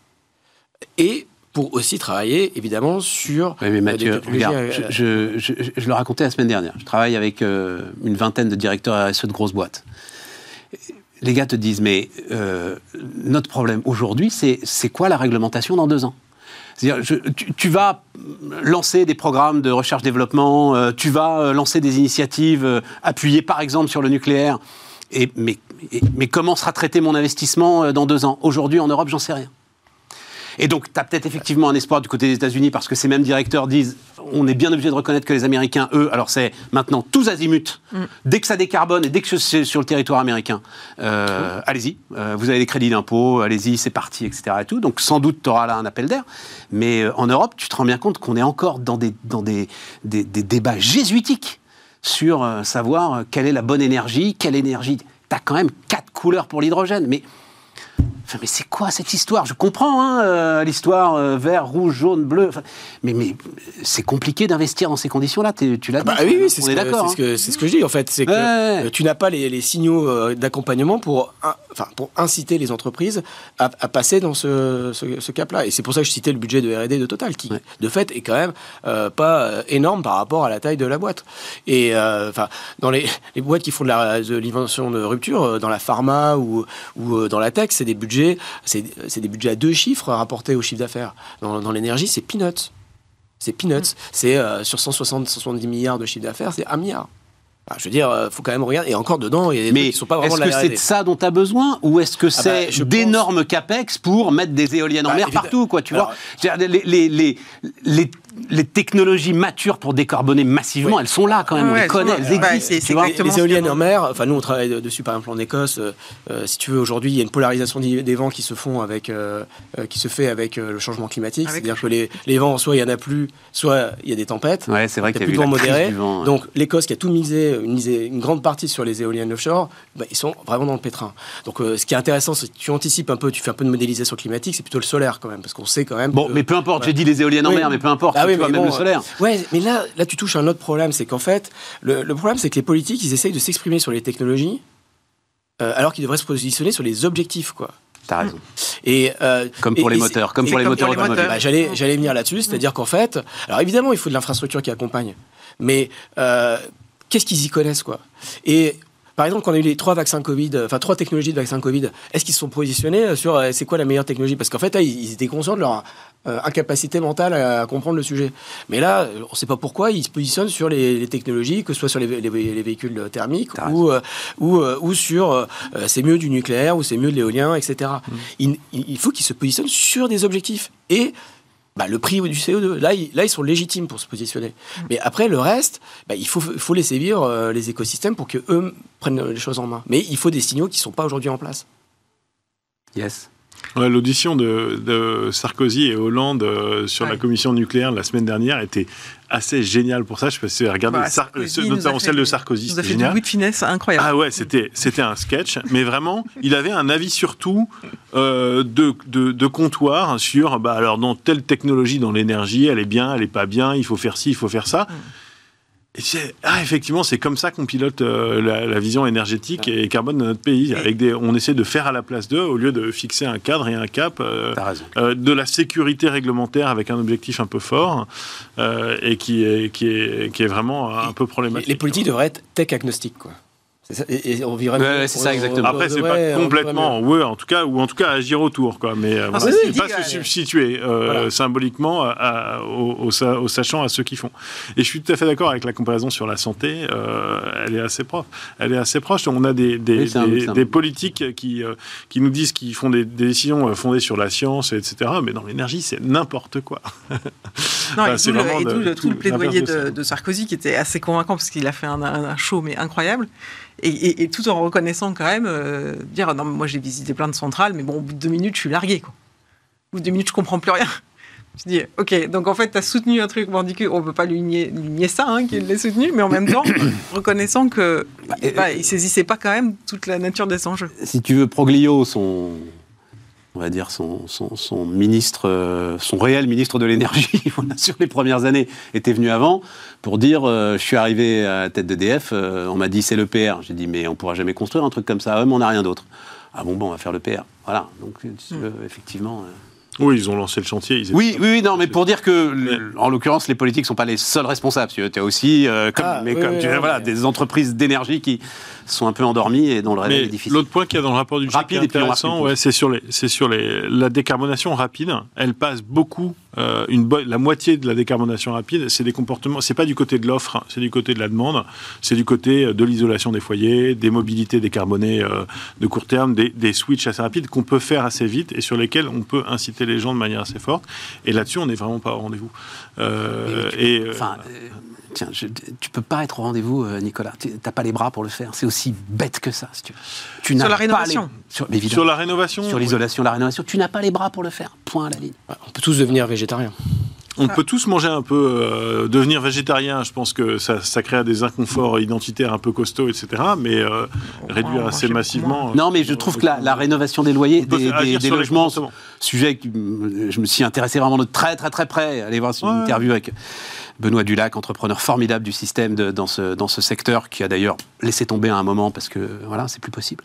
et pour aussi travailler évidemment sur Oui, mais Mathieu, des regarde, je, je, je- je le racontais la semaine dernière. Je travaille avec euh, une vingtaine de directeurs RSE de grosses boîtes. Les gars te disent, mais euh, notre problème aujourd'hui, c'est quoi la réglementation dans deux ans? C'est-à-dire, tu, vas lancer des programmes de recherche-développement, euh, tu vas euh, lancer des initiatives euh, appuyées par exemple sur le nucléaire, et, mais, mais comment sera traité mon investissement dans deux ans? Aujourd'hui en Europe, j'en sais rien. Et donc, tu as peut-être effectivement un espoir du côté des États-Unis parce que ces mêmes directeurs disent on est bien obligé de reconnaître que les Américains, eux, alors c'est maintenant tous azimuts. Dès que ça décarbone et dès que c'est sur le territoire américain, euh, allez-y. Euh, vous avez des crédits d'impôt, allez-y, c'est parti, etc. Et tout. Donc, sans doute, tu auras là un appel d'air. Mais euh, en Europe, tu te rends bien compte qu'on est encore dans des, dans des, des, des débats jésuitiques sur savoir quelle est la bonne énergie, quelle énergie. Tu as quand même quatre couleurs pour l'hydrogène. Mais mais c'est quoi cette histoire? Je comprends hein, euh, l'histoire euh, vert, rouge, jaune, bleu. Enfin, mais mais c'est compliqué d'investir dans ces conditions-là. Tu l'as Ah bah dit. oui, oui, c'est ce, est que- d'accord. c'est ce ce que je dis en fait, c'est que Ouais, euh, tu n'as pas les, les signaux euh, d'accompagnement pour, in- enfin, pour inciter les entreprises à, à passer dans ce, cap-là. Et c'est pour ça que je citais le budget de R&D de Total, qui Ouais. de fait est quand même euh, pas euh, énorme par rapport à la taille de la boîte. Et euh, enfin, dans les, les boîtes qui font de l'invention de rupture, euh, dans la pharma ou, ou euh, dans la tech, c'est des budgets, c'est c'est des budgets à deux chiffres rapportés au chiffre d'affaires. Dans, dans l'énergie, c'est peanuts. C'est peanuts. C'est euh, sur 160, 170 milliards de chiffre d'affaires, c'est 1 milliard. Je veux dire, il faut quand même regarder. Et encore dedans, il y a des Mais qui sont pas vraiment est-ce que c'est de ça dont tu as besoin ou est-ce que bah, c'est pense- d'énormes capex pour mettre des éoliennes en Bah, mer évidemment. partout quoi, tu Alors- vois? Les, les, les, les, technologies matures pour décarboner massivement, Oui. elles sont là quand même, on Ouais, les elles connaît, elles. Bah, existent. c'est- tu vois. les éoliennes en mer, enfin nous on travaille dessus par exemple en Écosse. euh, euh, si tu veux, aujourd'hui il y a une polarisation des vents qui se font avec, euh, qui se fait avec euh, le changement climatique. C'est-à-dire que les, les vents, soit il y en a plus, soit il y a des tempêtes. Ouais, c'est vrai y qu'il a y a plus de vent la crise modéré. du vent, ouais. Donc l'Écosse qui a tout misé, une, misé- une grande partie sur les éoliennes offshore, bah, ils sont vraiment dans le pétrin. Donc euh, ce qui est intéressant, c'est que tu anticipes un peu, tu fais un peu de modélisation climatique, c'est plutôt le solaire quand même, parce qu'on sait quand même. Bon, que- mais peu importe, Ouais. j'ai dit les éoliennes en Oui. mer, mais peu importe, Ah oui, mais même bon, le solaire. euh, Ouais, mais là, là, tu touches à un autre problème, c'est qu'en fait, le, le problème, c'est que les politiques, ils essayent de s'exprimer sur les technologies, euh, alors qu'ils devraient se positionner sur les objectifs, quoi. T'as raison. Et euh, Comme pour et- les moteurs, comme pour les moteurs automobiles. bah, j'allais, j'allais venir là-dessus, c'est-à-dire qu'en fait, alors évidemment, il faut de l'infrastructure qui accompagne, mais euh, qu'est-ce qu'ils y connaissent, quoi? Et par exemple, quand on a eu les trois vaccins Covid, enfin trois technologies de vaccins Covid, est-ce qu'ils se sont positionnés sur c'est quoi la meilleure technologie? Parce qu'en fait, là, ils étaient conscients de leur euh, incapacité mentale à, à comprendre le sujet. Mais là, on ne sait pas pourquoi ils se positionnent sur les, les technologies, que ce soit sur les, vé- les vé- les véhicules thermiques ou, euh, ou, euh, ou sur c'est mieux du nucléaire ou c'est mieux de l'éolien, etc. Il, il- il faut qu'ils se positionnent sur des objectifs. Et bah, le prix du CO2. Là ils, là, ils sont légitimes pour se positionner. Mais après, le reste, bah, il faut, faut laisser vivre euh, les écosystèmes pour qu'eux prennent les choses en main. Mais il faut des signaux qui ne sont pas aujourd'hui en place. Yes. Ouais, L'audition de, de Sarkozy et Hollande euh, sur la commission nucléaire la semaine dernière était assez géniale pour ça. Je sais pas si vous avez regardé, Bah, Sar- notamment celle de Sarkozy, nous a c'était fait du génial. bruit de finesse incroyable. Ah ouais, c'était c'était un sketch, mais vraiment, il avait un avis surtout euh, de, de, de comptoir sur bah alors dans telle technologie dans l'énergie, elle est bien, elle est pas bien, il faut faire ci, il faut faire ça. Et ah, effectivement, c'est comme ça qu'on pilote euh, la, la vision énergétique et carbone de notre pays. Avec des, on essaie de faire à la place d'eux au lieu de fixer un cadre et un cap. euh, euh, de la sécurité réglementaire avec un objectif un peu fort et qui est, qui, est, qui est vraiment un peu problématique. les politiques devraient être tech agnostiques, quoi. Ça, et, et on vivrait Ouais, c'est ça, On- exactement. Après, c'est devrait- pas complètement, ouais, en tout cas, ou en tout cas agir autour, quoi. Mais euh, Ah, voilà, c'est pas se euh, substituer euh, voilà. symboliquement à- aux, aux sa- aux sachants, à ceux qui font. Et je suis tout à fait d'accord avec la comparaison sur la santé. euh, elle est assez proche. Elle est assez proche. On a des, des, Oui, c'est un- des- c'est un- des politiques qui euh, qui nous disent qu'ils font des, des décisions euh, fondées sur la science, etc. Mais dans l'énergie, c'est n'importe quoi. Non, Enfin, et le, de- tout le plaidoyer de Sarkozy qui était assez convaincant parce qu'il a fait un, un- un show mais incroyable. Et, et- et tout en reconnaissant quand même, euh, dire non, moi j'ai visité plein de centrales, mais bon, au bout de deux minutes, je suis largué. Quoi. Au bout de deux minutes, je comprends plus rien. Je dis, ok, donc en fait, tu as soutenu un truc, on dit qu'on ne peut pas lui nier, lui nier ça, hein, qu'il l'ait soutenu, mais en même temps, reconnaissant que et- bah, il saisissait pas quand même toute la nature des enjeux. si tu veux, Proglio, son, on va dire son, son, son ministre, euh, son réel ministre de l'énergie, voilà, sur les premières années, était venu avant pour dire, euh, je suis arrivé à la tête d'EDF, euh, on m'a dit c'est le PR. J'ai dit mais on pourra jamais construire un truc comme ça, Ah ouais, mais on n'a rien d'autre. Ah bon, bon, on va faire le PR. Voilà, donc tu veux, effectivement. euh, Oui, ils ont lancé le chantier. ils Oui, oui, oui, non, mais pour dire que, en l'occurrence, les politiques sont pas les seuls responsables. Tu as aussi, euh, comme, Ah, mais oui, comme oui, tu non, voilà, des entreprises d'énergie qui sont un peu endormies et dont le réveil Mais est difficile. l'autre point qu'il y a dans le rapport du GIEC Rapide est intéressant, ouais, c'est sur les, c'est sur les, la décarbonation rapide. Elle passe beaucoup, euh, une bo- la moitié de la décarbonation rapide, c'est des comportements. C'est pas du côté de l'offre, c'est du côté de la demande. C'est du côté euh, de l'isolation des foyers, des mobilités décarbonées euh, de court terme, des, des switches assez rapides qu'on peut faire assez vite et sur lesquels on peut inciter les gens de manière assez forte. Et là-dessus, on n'est vraiment pas au rendez-vous. Euh, et Enfin, tiens, je- tu peux pas être au rendez-vous, euh, Nicolas. Tu n'as pas les bras pour le faire. C'est aussi bête que ça, si tu veux. Tu Sur n'as la pas rénovation. les- Sur, sur la rénovation, Sur l'isolation, la rénovation, tu n'as pas les bras pour le faire. Point à la ligne. On peut tous devenir végétariens. On peut tous manger un peu, euh, devenir végétarien. Je pense que ça, ça crée des inconforts identitaires un peu costauds, etc. Mais euh, réduire assez massivement. Non, mais je trouve que la, la rénovation des loyers, des, logements, sujet que je me suis intéressé vraiment de très très très près. Allez voir une Ouais. interview avec Benoît Dulac, entrepreneur formidable du système de- dans, ce, dans ce secteur, qui a d'ailleurs laissé tomber à un moment parce que voilà, c'est plus possible.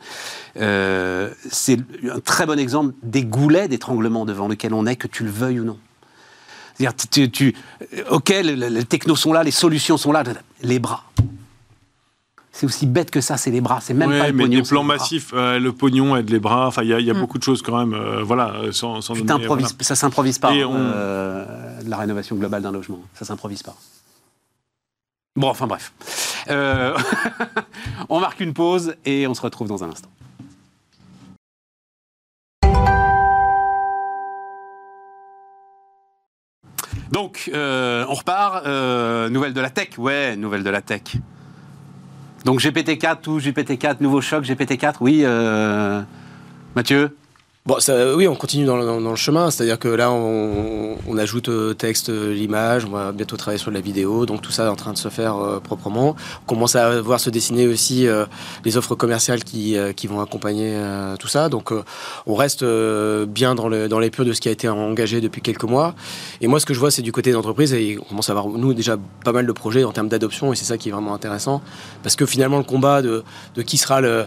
Euh, c'est un très bon exemple des goulets d'étranglement devant lesquels on est, que tu le veuilles ou non. C'est-à-dire, tu, tu- euh, ok, les, les technos sont là, les solutions sont là, les bras. C'est aussi bête que ça, c'est les bras. C'est même Ouais, pas le mais pognon. des plans les massifs, euh, le pognon aide les bras. Enfin, il y a, Mm. beaucoup de choses quand même. euh, voilà, sans, sans Tu donner- t'improvises- voilà. Ça s'improvise pas, Et on- euh, la rénovation globale d'un logement. Ça s'improvise pas. Bon, enfin bref. Euh, on marque une pause et on se retrouve dans un instant. Donc, euh, on repart. euh, nouvelle de la tech Ouais, nouvelle de la tech. Donc GPT-4 ou GPT-4, nouveau choc GPT-4, oui. euh, Mathieu? Bon, ça, oui, on continue dans, dans- dans le chemin, c'est-à-dire que là, on, on ajoute euh, texte, euh, l'image, on va bientôt travailler sur la vidéo, donc tout ça est en train de se faire euh, proprement. On commence à voir se dessiner aussi les offres commerciales qui, qui vont accompagner tout ça, donc on reste bien dans, le, dans les purs de ce qui a été engagé depuis quelques mois. Et moi, ce que je vois, c'est du côté des entreprises, et on commence à avoir, nous, déjà pas mal de projets en termes d'adoption, et c'est ça qui est vraiment intéressant, parce que finalement, le combat de, de qui sera le...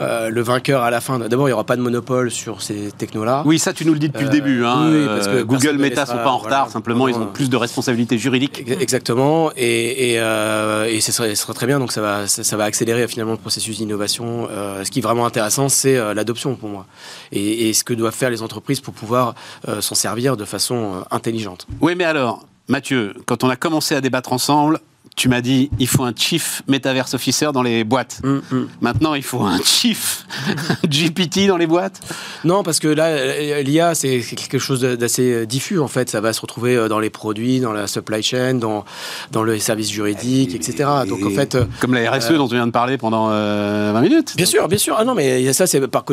euh, le vainqueur à la fin. D'abord, il n'y aura pas de monopole sur ces technos-là. Oui, ça tu nous le dis depuis le début. Hein. oui, parce que Euh, Google, ne Meta laissera- sont pas en voilà. retard, simplement ils ont plus de responsabilités juridiques. Ex- Exactement, et, et, euh, et ce serait, ce serait très bien, donc ça va, ça, ça va accélérer finalement le processus d'innovation. Ce qui est vraiment intéressant, c'est l'adoption pour moi, et, et ce que doivent faire les entreprises pour pouvoir s'en servir de façon intelligente. Oui, mais alors, Mathieu, quand on a commencé à débattre ensemble, tu m'as dit, il faut un chief metaverse officer dans les boîtes. Mm, mm. Maintenant, il faut un chief GPT dans les boîtes. Non, parce que là, euh, l'IA, c'est quelque chose d'assez euh, diffus, en fait. Ça va se retrouver euh, dans les produits, dans la supply chain, dans, dans le service juridique, etc. Donc, en fait... Comme la RSE dont tu viens de parler pendant 20 minutes. Bien sûr, bien sûr. Ah non, mais ça, c'est par,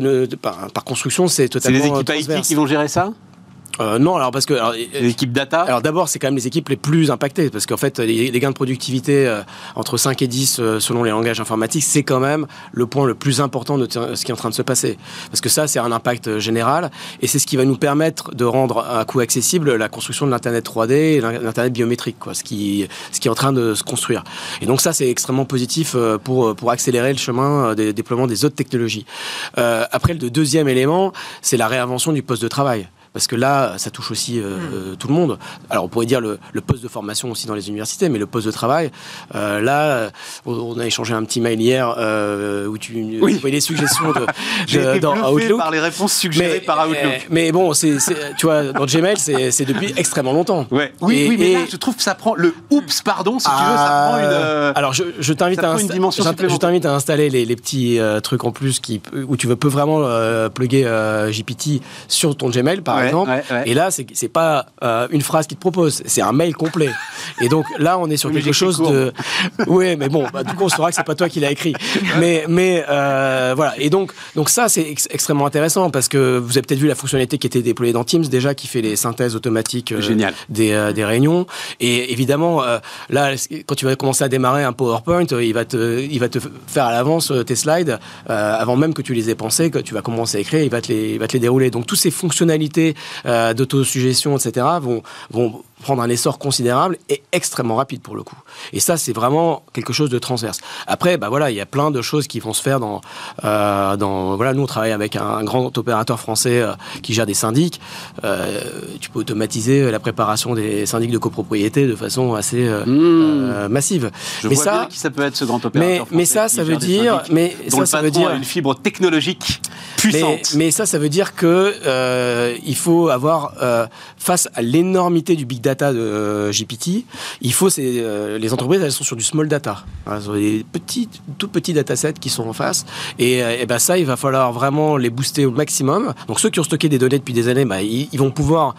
par, par, construction, c'est totalement C'est les équipes IT qui vont gérer ça? Euh, non, alors parce que l'équipe data. Alors d'abord, c'est quand même les équipes les plus impactées parce qu'en fait, les, gains de productivité euh, entre 5 et 10 euh, selon les langages informatiques, c'est quand même le point le plus important de ce qui est en train de se passer. Parce que ça, c'est un impact général et c'est ce qui va nous permettre de rendre à coût accessible la construction de l'internet 3D et l'internet biométrique, quoi, ce qui ce qui est en train de se construire. Et donc ça, c'est extrêmement positif pour pour accélérer le chemin des déploiements des autres technologies. après, le deuxième élément, c'est la réinvention du poste de travail parce que là, ça touche aussi euh, hmm. euh, tout le monde. Alors, on pourrait dire le, poste de formation aussi dans les universités, mais le poste de travail, euh, là, on a échangé un petit mail hier où tu oui. voyais les suggestions de, de dans Outlook. par les réponses suggérées par Outlook. Mais bon, c'est, tu vois, dans Gmail, c'est, depuis extrêmement longtemps. Ouais. Oui, oui, mais là, je trouve que ça prend le oups, pardon, si tu veux, ça prend une. Alors, je, je t'invite à, je t'invite à installer les, les petits trucs en plus qui, où tu veux, peux vraiment plugger GPT sur ton Gmail, par et là, c'est pas euh, une phrase qui te propose, c'est un mail complet. Et donc là, on est sur quelque chose de. Oui, mais bon, bah, du coup, on saura que c'est pas toi qui l'as écrit. Mais, mais euh, voilà. Et donc, donc ça, c'est extrêmement intéressant parce que vous avez peut-être vu la fonctionnalité qui était déployée dans Teams déjà, qui fait les synthèses automatiques euh, Des, des, réunions. Et évidemment, là, quand tu vas commencer à démarrer un PowerPoint, il va te, il va te faire à l'avance tes slides avant même que tu les aies pensés, que tu vas commencer à écrire, il va te les, il va te les dérouler. Donc, toutes ces fonctionnalités d'autosuggestion, etc., vont, vont prendre un essor considérable et extrêmement rapide pour le coup. Et ça, c'est vraiment quelque chose de transverse. Après, bah voilà, il y a plein de choses qui vont se faire dans, euh, dans voilà, nous on travaille avec un, grand opérateur français euh, qui gère des syndics. Euh, tu peux automatiser la préparation des syndics de copropriété de façon assez mmh. massive. Je mais vois ça, bien qui ça peut être ce grand opérateur. Mais, mais ça, ça veut dire, mais ça, ça veut dire une fibre technologique puissante. Mais, ça, ça veut dire que il faut avoir face à l'énormité du big data de euh, GPT, il faut c'est euh, les entreprises elles sont sur du small data, elles des petits tout petits datasets qui sont en face et, euh, et ben ça il va falloir vraiment les booster au maximum. Donc ceux qui ont stocké des données depuis des années, bah, ils, vont pouvoir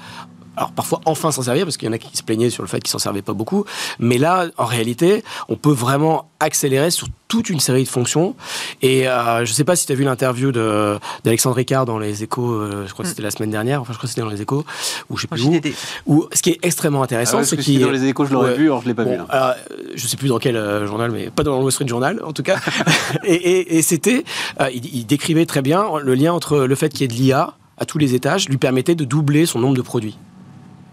alors parfois enfin s'en servir parce qu'il y en a qui se plaignaient sur le fait qu'ils s'en servaient pas beaucoup, mais là en réalité on peut vraiment accélérer sur toute une série de fonctions. Et euh, je ne sais pas si tu as vu l'interview d'Alexandre Ricard dans Les Échos, euh, je crois que c'était la semaine dernière, enfin je crois que c'était dans Les Échos, ou je sais plus où, où, ce qui est extrêmement intéressant, ah c'est qu'il... Dans Les Échos, je l'aurais vu, alors je ne l'ai pas vu. Alors, je ne sais plus dans quel euh, journal, mais pas dans le Wall Street Journal, en tout cas. et, et, c'était... Il, il, décrivait très bien le lien entre le fait qu'il y ait de l'IA à tous les étages, lui permettait de doubler son nombre de produits.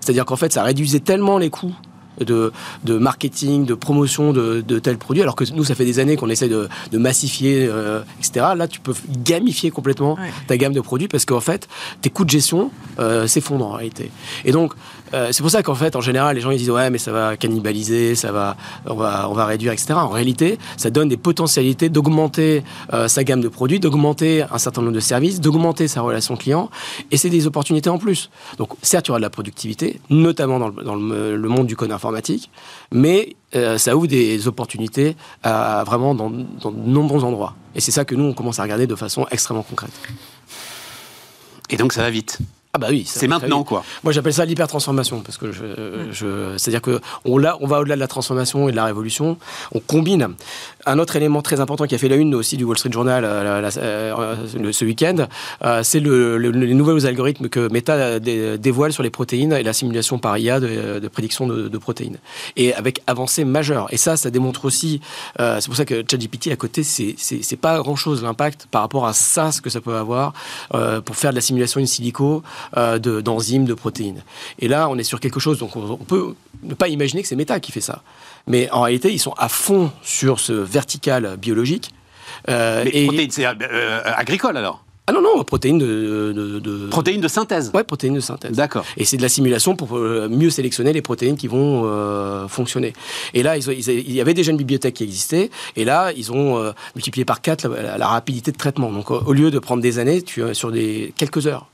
C'est-à-dire qu'en fait, ça réduisait tellement les coûts de, de, marketing, de promotion de, de tels produits, alors que nous, ça fait des années qu'on essaie de, de massifier, euh, etc. Là, tu peux gamifier complètement ta gamme de produits parce qu'en fait, tes coûts de gestion euh, s'effondrent en réalité. Et donc, euh, c'est pour ça qu'en fait, en général, les gens ils disent ouais, mais ça va cannibaliser, ça va, on va, on va réduire, etc. En réalité, ça donne des potentialités d'augmenter sa gamme de produits, d'augmenter un certain nombre de services, d'augmenter sa relation client, et c'est des opportunités en plus. Donc, certes, il y aura de la productivité, notamment dans le, monde du code informatique, mais euh, ça ouvre des opportunités vraiment dans, de nombreux endroits. Et c'est ça que nous, on commence à regarder de façon extrêmement concrète. Et donc ça va vite ah bah oui, c'est maintenant quoi. Moi j'appelle ça l'hyper-transformation parce que je, je c'est-à-dire que on, on va au-delà de la transformation et de la révolution, on combine un autre élément très important qui a fait la une aussi du Wall Street Journal euh, euh, ce week-end, euh, c'est le, les nouveaux algorithmes que Meta dévoile sur les protéines et la simulation par IA de, prédiction de, protéines. Et avec avancée majeure. Et ça, ça démontre aussi, c'est pour ça que ChatGPT à côté, c'est pas grand-chose l'impact par rapport à ça, ce que ça peut avoir pour faire de la simulation in silico d'enzymes, de, protéines. Et là, on est sur quelque chose, donc on, on peut ne pas imaginer que c'est Meta qui fait ça. Mais en réalité, ils sont à fond sur ce vertical biologique. Euh, Mais et... c'est euh, euh, agricole alors ah non, non, protéines de, de, Protéines de synthèse Ouais, protéines de synthèse. D'accord. Et c'est de la simulation pour mieux sélectionner les protéines qui vont fonctionner. Et là, ils, il y avait déjà une bibliothèque qui existait, et là, ils ont multiplié par 4 la, rapidité de traitement. Donc, au lieu de prendre des années, tu es sur des quelques heures.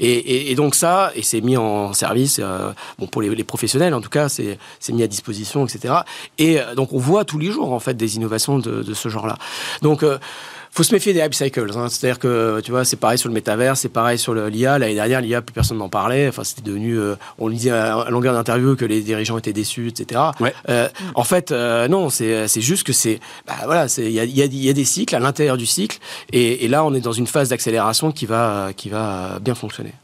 Et, donc ça, et c'est mis en service, bon pour les, professionnels en tout cas, c'est mis à disposition, etc. Et donc on voit tous les jours en fait des innovations de, de ce genre-là. Donc faut se méfier des hype cycles. Hein. C'est-à-dire que, tu vois, c'est pareil sur le métavers, c'est pareil sur l'IA. L'année dernière, l'IA, plus personne n'en parlait. Enfin, c'était devenu. Euh, on disait à, longueur d'interview que les dirigeants étaient déçus, etc. Euh, en fait, euh, non, c'est juste que c'est. Bah, voilà, il y a, y a, des cycles à l'intérieur du cycle. Et, et, là, on est dans une phase d'accélération qui va, qui va bien fonctionner.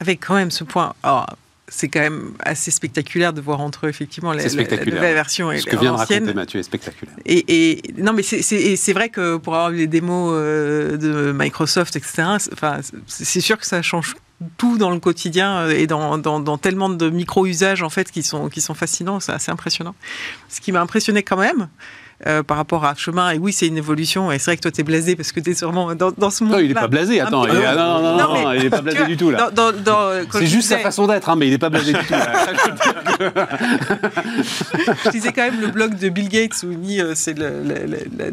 Avec quand même ce point. Alors, c'est quand même assez spectaculaire de voir entre eux, effectivement, la, nouvelle version et Ce que vient de raconter Mathieu est spectaculaire. Et, non, mais c'est vrai que pour avoir les démos euh, de Microsoft, etc., c'est sûr que ça change tout dans le quotidien euh, et dans, dans, tellement de micro-usages en fait qui sont, qui sont fascinants, c'est assez impressionnant. Ce qui m'a impressionné quand même, euh, par rapport à chemin. Et oui, c'est une évolution. Et c'est vrai que toi, tu es blasé parce que tu es sûrement dans, dans ce monde. Non, il n'est pas blasé, attends. Il est, non, non, non, il n'est pas blasé du tout. là. C'est juste sa façon d'être, hein, mais il n'est pas blasé du tout. je disais quand même le blog de Bill Gates où il dit euh, c'est la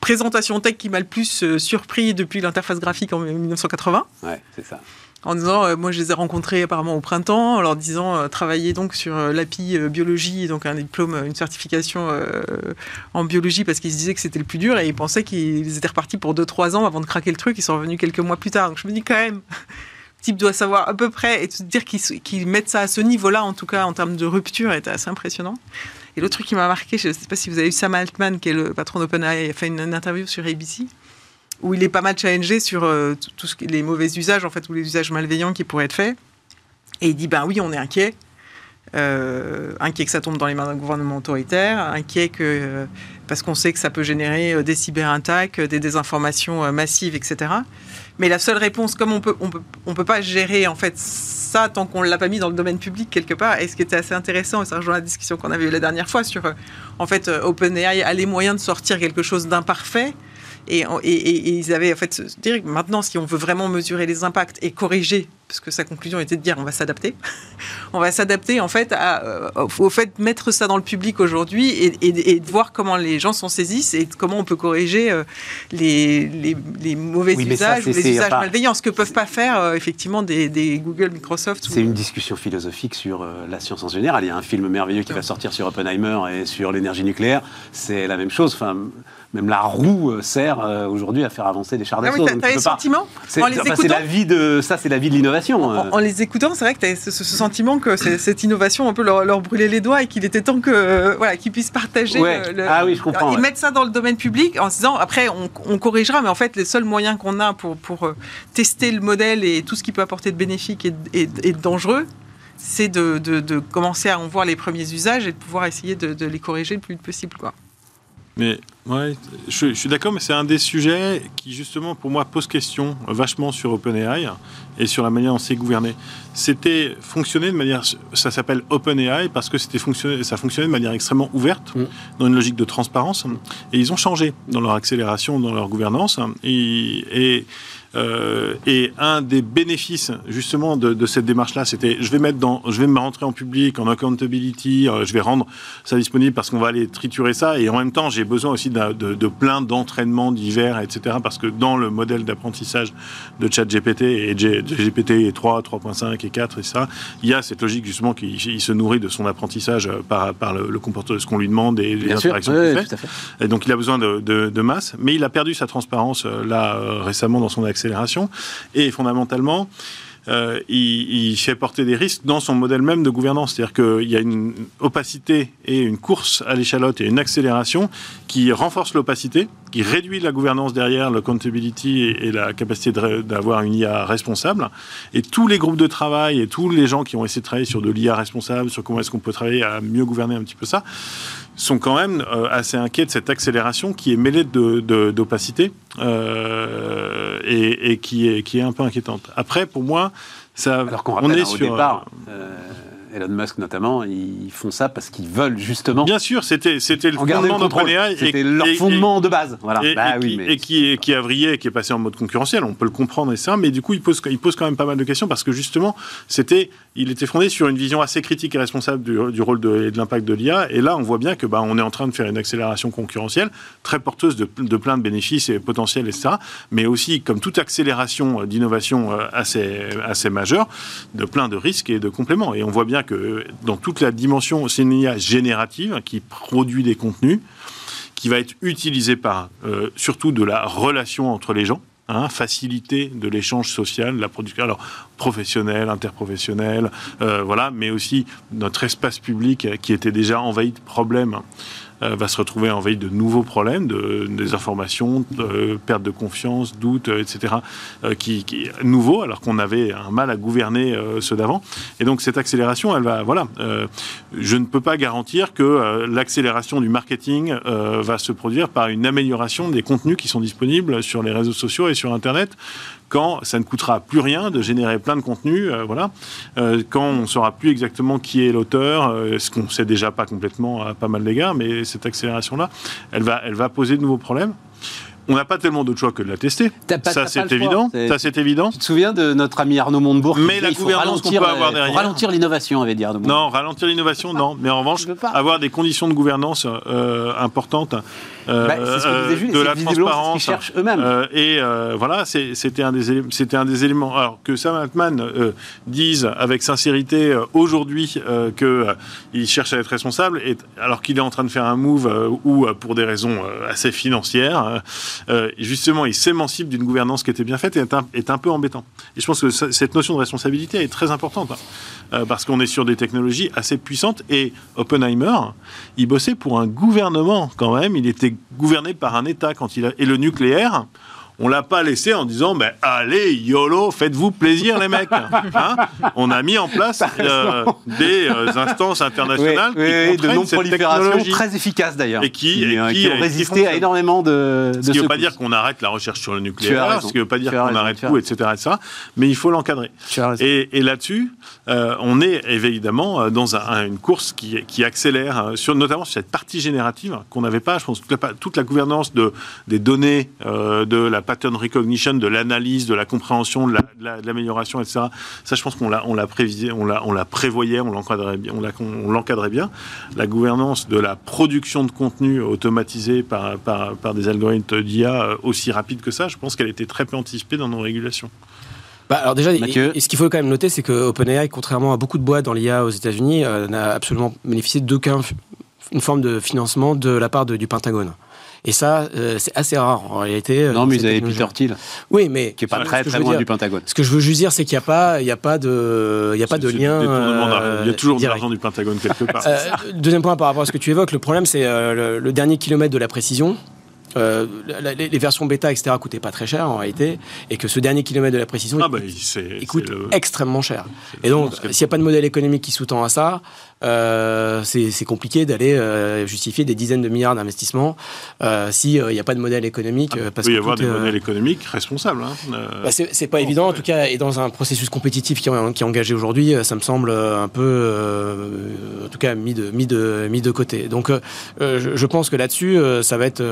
présentation tech qui m'a le plus euh, surpris depuis l'interface graphique en 1980. Ouais, c'est ça en disant, euh, moi je les ai rencontrés apparemment au printemps, en leur disant, euh, travailler donc sur euh, l'API biologie, donc un diplôme, une certification en biologie, parce qu'ils se disaient que c'était le plus dur, et ils pensaient qu'ils étaient repartis pour 2-3 ans avant de craquer le truc, ils sont revenus quelques mois plus tard. Donc je me dis quand même, le type doit savoir à peu près, et te dire qu'ils mettent ça à ce niveau-là, en tout cas en termes de rupture, est assez impressionnant. Et l'autre truc qui m'a marqué, je ne sais pas si vous avez eu Sam Altman, qui est le patron d'OpenAI, a fait une, une interview sur ABC où il est pas mal challengé sur euh, tout ce les mauvais usages, en fait, ou les usages malveillants qui pourraient être faits. Et il dit, ben oui, on est inquiet. Euh, inquiet que ça tombe dans les mains d'un gouvernement autoritaire, inquiet que, euh, parce qu'on sait que ça peut générer des cyberattaques, des désinformations massives, etc. Mais la seule réponse, comme on peut, on peut, on peut pas gérer en fait ça tant qu'on l'a pas mis dans le domaine public quelque part. Et ce qui était assez intéressant, et ça rejoint la discussion qu'on avait eue la dernière fois sur, en fait, OpenAI a les moyens de sortir quelque chose d'imparfait et, ils avaient en fait dire maintenant, si on veut vraiment mesurer les impacts et corriger, parce que sa conclusion était de dire on va s'adapter, on va s'adapter en fait à, euh, au fait de mettre ça dans le public aujourd'hui et, de voir comment les gens s'en saisissent et comment on peut corriger euh, les, les, mauvais usages ou les usages malveillants, ce que peuvent pas faire euh, effectivement des, Google, Microsoft. C'est une discussion philosophique sur la science en général. Il y a un film merveilleux qui va sortir sur Oppenheimer et sur l'énergie nucléaire. C'est la même chose. Enfin, même la roue euh, sert euh, aujourd'hui à faire avancer des chars ah d'assaut. Ah oui, t'as, sentiment c'est, la vie de ça, c'est la vie de l'innovation. En, euh. les écoutant, c'est vrai que tu as ce, sentiment que cette innovation un peu leur, leur brûler les doigts et qu'il était temps que voilà qu'ils puissent partager. Le, ah oui, je comprends. Et mettre ça dans le domaine public en se disant après on, corrigera, mais en fait les seuls moyens qu'on a pour pour tester le modèle et tout ce qui peut apporter de bénéfique et, de dangereux, c'est de, de, commencer à en voir les premiers usages et de pouvoir essayer de, de les corriger le plus vite possible. Quoi. Mais ouais, je, suis d'accord, mais c'est un des sujets qui justement pour moi pose question vachement sur OpenAI et sur la manière dont c'est gouverné. C'était fonctionné de manière, ça s'appelle OpenAI parce que c'était fonctionné, ça fonctionnait de manière extrêmement ouverte, mm. dans une logique de transparence, et ils ont changé dans leur accélération, dans leur gouvernance, et, et euh, et un des bénéfices justement de, cette démarche-là, c'était je vais mettre dans, je vais me rentrer en public, en accountability, euh, je vais rendre ça disponible parce qu'on va aller triturer ça. Et en même temps, j'ai besoin aussi de, de, plein d'entraînements divers, etc. Parce que dans le modèle d'apprentissage de ChatGPT et GPT 3, 3.5 et 4 et ça, il y a cette logique justement qu'il se nourrit de son apprentissage par, par le, comportement, ce qu'on lui demande et les interactions qu'il fait. Et donc il a besoin de, de, masse, mais il a perdu sa transparence euh, là récemment dans son accès et fondamentalement, euh, il, fait porter des risques dans son modèle même de gouvernance. C'est-à-dire qu'il y a une opacité et une course à l'échalote et une accélération qui renforce l'opacité, qui réduit la gouvernance derrière, le accountability et, la capacité d'avoir une IA responsable. Et tous les groupes de travail et tous les gens qui ont essayé de travailler sur de l'IA responsable, sur comment est-ce qu'on peut travailler à mieux gouverner un petit peu ça, sont quand même euh, assez inquiets de cette accélération qui est mêlée d'opacité euh, et, et, qui, est, qui est un peu inquiétante. Après, pour moi, ça, Alors qu'on on est sur... départ, euh, Elon Musk notamment, ils font ça parce qu'ils veulent justement. Bien sûr, c'était c'était le fondement d'OpenAI. C'était leur fondement de base. Voilà. Et, bah, qui, et qui, qui, a vrillé, qui est passé en mode concurrentiel. On peut le comprendre et ça, mais du coup, il pose, il pose quand même pas mal de questions parce que justement, c'était, il était fondé sur une vision assez critique et responsable du, du rôle de, et de l'impact de l'IA. Et là, on voit bien que bah, on est en train de faire une accélération concurrentielle très porteuse de, de plein de bénéfices et potentiels, etc. Mais aussi, comme toute accélération d'innovation euh, assez, assez majeure, de plein de risques et de compléments. Et on voit bien que dans toute la dimension, c'est générative qui produit des contenus, qui va être utilisée par euh, surtout de la relation entre les gens. Hein, facilité de l'échange social, la production, alors professionnel, interprofessionnel, euh, voilà, mais aussi notre espace public qui était déjà envahi de problèmes va se retrouver envahi de nouveaux problèmes, de, des informations, de, perte de confiance, doute, etc., euh, qui, qui nouveaux, alors qu'on avait un mal à gouverner euh, ceux d'avant. Et donc cette accélération, elle va, voilà, euh, je ne peux pas garantir que euh, l'accélération du marketing euh, va se produire par une amélioration des contenus qui sont disponibles sur les réseaux sociaux et sur Internet quand ça ne coûtera plus rien de générer plein de contenus, euh, voilà, euh, quand on ne saura plus exactement qui est l'auteur, euh, ce qu'on ne sait déjà pas complètement à pas mal d'égards, mais cette accélération-là, elle va, elle va poser de nouveaux problèmes. On n'a pas tellement d'autre choix que de la tester. Pas, ça, c'est évident. Ça, c'est évident. Tu te souviens de notre ami Arnaud Montebourg Mais la gouvernance qu'on peut avoir derrière. Ralentir l'innovation, avait dit Arnaud Non, ralentir l'innovation, non. Mais en revanche, avoir des conditions de gouvernance euh, importantes. Euh, bah, ce que disait de la transparence ce cherchent eux-mêmes. Euh, et voilà, c'était un des c'était un des éléments. Alors que Sam Altman dise avec sincérité aujourd'hui qu'il cherche à être responsable, et, alors qu'il est en train de faire un move où pour des raisons assez financières euh, justement, il s'émancipe d'une gouvernance qui était bien faite et est un, est un, peu embêtant. Et je pense que cette notion de responsabilité est très importante, hein, euh, parce qu'on est sur des technologies assez puissantes. Et Oppenheimer, il bossait pour un gouvernement quand même, il était gouverné par un État quand il a... Et le nucléaire, on l'a pas laissé en disant ben allez yolo faites-vous plaisir les mecs hein. On a mis en place euh, des euh, instances internationales oui, qui oui, de non prolifération très efficaces d'ailleurs. Et qui, et, et qui, qui ont résisté à énormément de, de ce qui ne veut pas dire qu'on arrête la recherche sur le nucléaire ce qui ne veut pas dire qu'on arrête tout etc., etc mais il faut l'encadrer. Et, là-dessus euh, on est évidemment dans un, une course qui, qui accélère sur notamment sur cette partie générative qu'on n'avait pas je pense toute la, toute la gouvernance de des données euh, de la pattern recognition, de l'analyse, de la compréhension, de l'amélioration, la, etc. Ça, je pense qu'on l'a, on l'a prévisé, on l'a, on l'a prévoyait, on l'encadrait bien, on, l'encadrait bien. La gouvernance de la production de contenu automatisé par, par, par des algorithmes d'IA aussi rapide que ça, je pense qu'elle était très peu anticipée dans nos régulations. Bah alors déjà, et ce qu'il faut quand même noter, c'est que OpenAI, contrairement à beaucoup de boîtes dans l'IA aux États-Unis, euh, n'a absolument bénéficié d'aucune forme de financement de la part de, du Pentagone. Et ça, euh, c'est assez rare en réalité. Non, mais vous avez Peter Thiel. Oui, mais qui est pas très très loin dire, du Pentagone. Ce que je veux juste dire, c'est qu'il n'y a pas, il y a pas de, il y a pas de lien. Euh, il y a toujours de l'argent du Pentagone quelque part. Euh, deuxième point par rapport à ce que tu évoques, le problème, c'est euh, le, le, dernier kilomètre de la précision. Euh, les, les, versions bêta, etc., coûtaient pas très cher en réalité, et que ce dernier kilomètre de la précision, ah bah, il, coûte extrêmement cher. Et donc, s'il n'y a pas de modèle économique qui sous-tend à ça, euh, c'est compliqué d'aller euh, justifier des dizaines de milliards d'investissements euh, s'il n'y a pas de modèle économique. Ah, parce il peut y avoir des modèles économiques responsables. Hein. Bah c'est pas évident, en tout cas, et dans un processus compétitif qui, qui est engagé aujourd'hui, ça me semble un peu, en tout cas, mis de, mis de, mis de côté. Donc, je, je, pense que là-dessus, ça va être,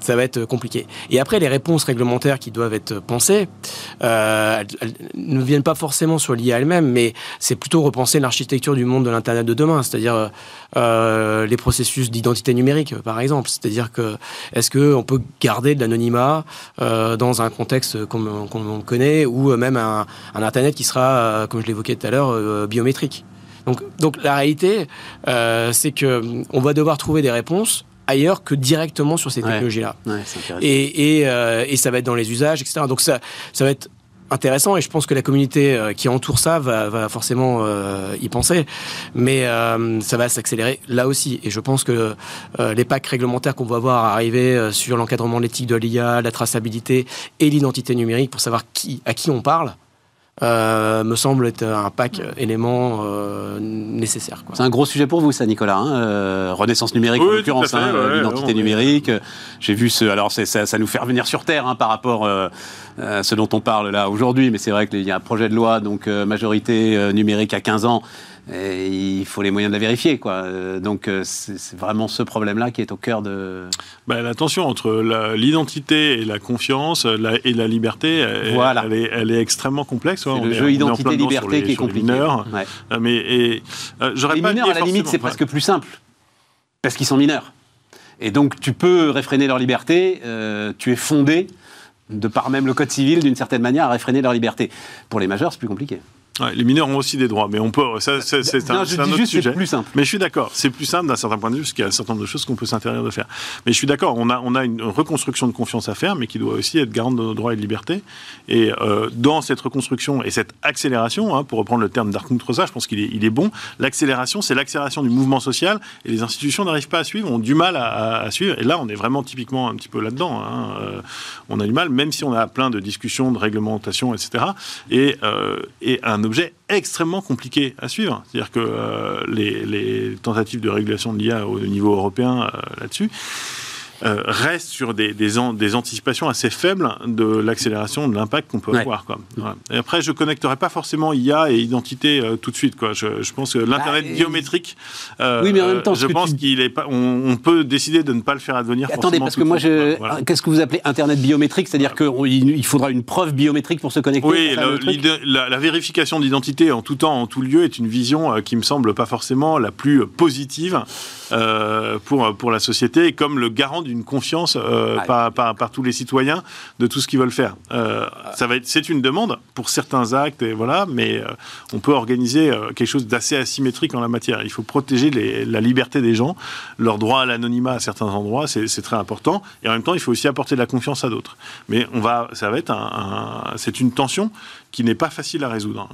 ça va être compliqué. Et après, les réponses réglementaires qui doivent être pensées, elles, elles ne viennent pas forcément sur l'IA elle-même, mais c'est plutôt repenser l'architecture du monde de l'Internet de demain, c'est-à-dire euh, les processus d'identité numérique, par exemple. C'est-à-dire que est-ce qu'on peut garder de l'anonymat euh, dans un contexte comme qu on connaît, ou même un, un, Internet qui sera, euh, comme je l'évoquais tout à l'heure, euh, biométrique? Donc, donc la réalité, euh, c'est que on va devoir trouver des réponses ailleurs que directement sur ces technologies-là. Ouais, ouais, et, et, euh, et, ça va être dans les usages, etc. Donc ça, ça va être intéressant et je pense que la communauté euh, qui entoure ça va, forcément euh, y penser. Mais euh, ça va s'accélérer là aussi. Et je pense que les packs réglementaires qu'on va voir arriver sur l'encadrement de l'éthique de l'IA la traçabilité et l'identité numérique pour savoir qui à qui on parle euh, me semble être un pack élément euh, nécessaire. C'est un gros sujet pour vous, ça, Nicolas. Hein euh, renaissance numérique, oui, en l'occurrence, hein, ouais, l'identité numérique. J'ai vu ce. Alors, ça, ça, nous fait revenir sur Terre hein, par rapport euh, à ce dont on parle là aujourd'hui, mais c'est vrai qu'il y a un projet de loi, donc majorité numérique à 15 ans Et il faut les moyens de la vérifier. Quoi. Euh, Donc euh, c'est vraiment ce problème-là qui est au cœur de... Bah, la tension entre l'identité et la confiance la- et la liberté, elle, Voilà. elle est, elle est extrêmement complexe. C'est. On le est- jeu identité-liberté qui est compliqué. mineurs. Ouais. Euh, Mais et, euh, Les pas mineurs, à la limite, c'est presque plus simple. Parce qu'ils sont mineurs. Et donc, tu peux réfréner leur liberté. euh, tu es fondé, de par même le Code civil, d'une certaine manière, à réfréner leur liberté. Pour les majeurs, c'est plus compliqué. Ouais, les mineurs ont aussi des droits, mais on peut. Ça, c'est c'est un, autre sujet. plus simple. Mais je suis d'accord, c'est plus simple d'un certain point de vue, parce qu'il y a un certain nombre de choses qu'on peut s'interdire de faire. Mais je suis d'accord, on a, on a une reconstruction de confiance à faire, mais qui doit aussi être garante de nos droits et de libertés. Et euh, dans cette reconstruction et cette accélération, hein, pour reprendre le terme d'Arc Rosa, je pense qu'il est, il est bon, l'accélération, c'est l'accélération du mouvement social, et les institutions n'arrivent pas à suivre, ont du mal à, à- à suivre. Et là, on est vraiment typiquement un petit peu là-dedans. hein. Euh, on a du mal, même si on a plein de discussions, de réglementations, etc. Et, euh, et un objet extrêmement compliqué à suivre. C'est-à-dire que euh, les, tentatives de régulation de l'IA au niveau européen euh, là-dessus euh, restent sur des, des, an- des anticipations assez faibles de l'accélération de l'impact qu'on peut Ouais. avoir. Quoi. Et après, je connecterai pas forcément IA et identité euh, tout de suite. Quoi. Je, je pense que l'internet Bah, biométrique, euh, Oui, mais en même temps, je pense tu- qu'il est pas. On, on peut décider de ne pas le faire advenir. Attendez, forcément parce que moi, je... Voilà. qu'est-ce que vous appelez Internet biométrique? C'est-à-dire qu'il il faudra une preuve biométrique pour se connecter Oui, l'idée- la, la vérification d'identité en tout temps, en tout lieu, est une vision qui me semble pas forcément la plus positive pour, pour la société, et comme le garant d'une confiance euh, Ouais. par, par, par tous les citoyens de tout ce qu'ils veulent faire. Euh, ça va être, c'est une demande pour certains actes, et voilà, mais euh, on peut organiser quelque chose d'assez asymétrique en la matière. Il faut protéger les- la liberté des gens, leur droit à l'anonymat à certains endroits, c'est c'est très important, et en même temps, il faut aussi apporter de la confiance à d'autres. Mais on va, ça va être un, un- c'est une tension qui n'est pas facile à résoudre.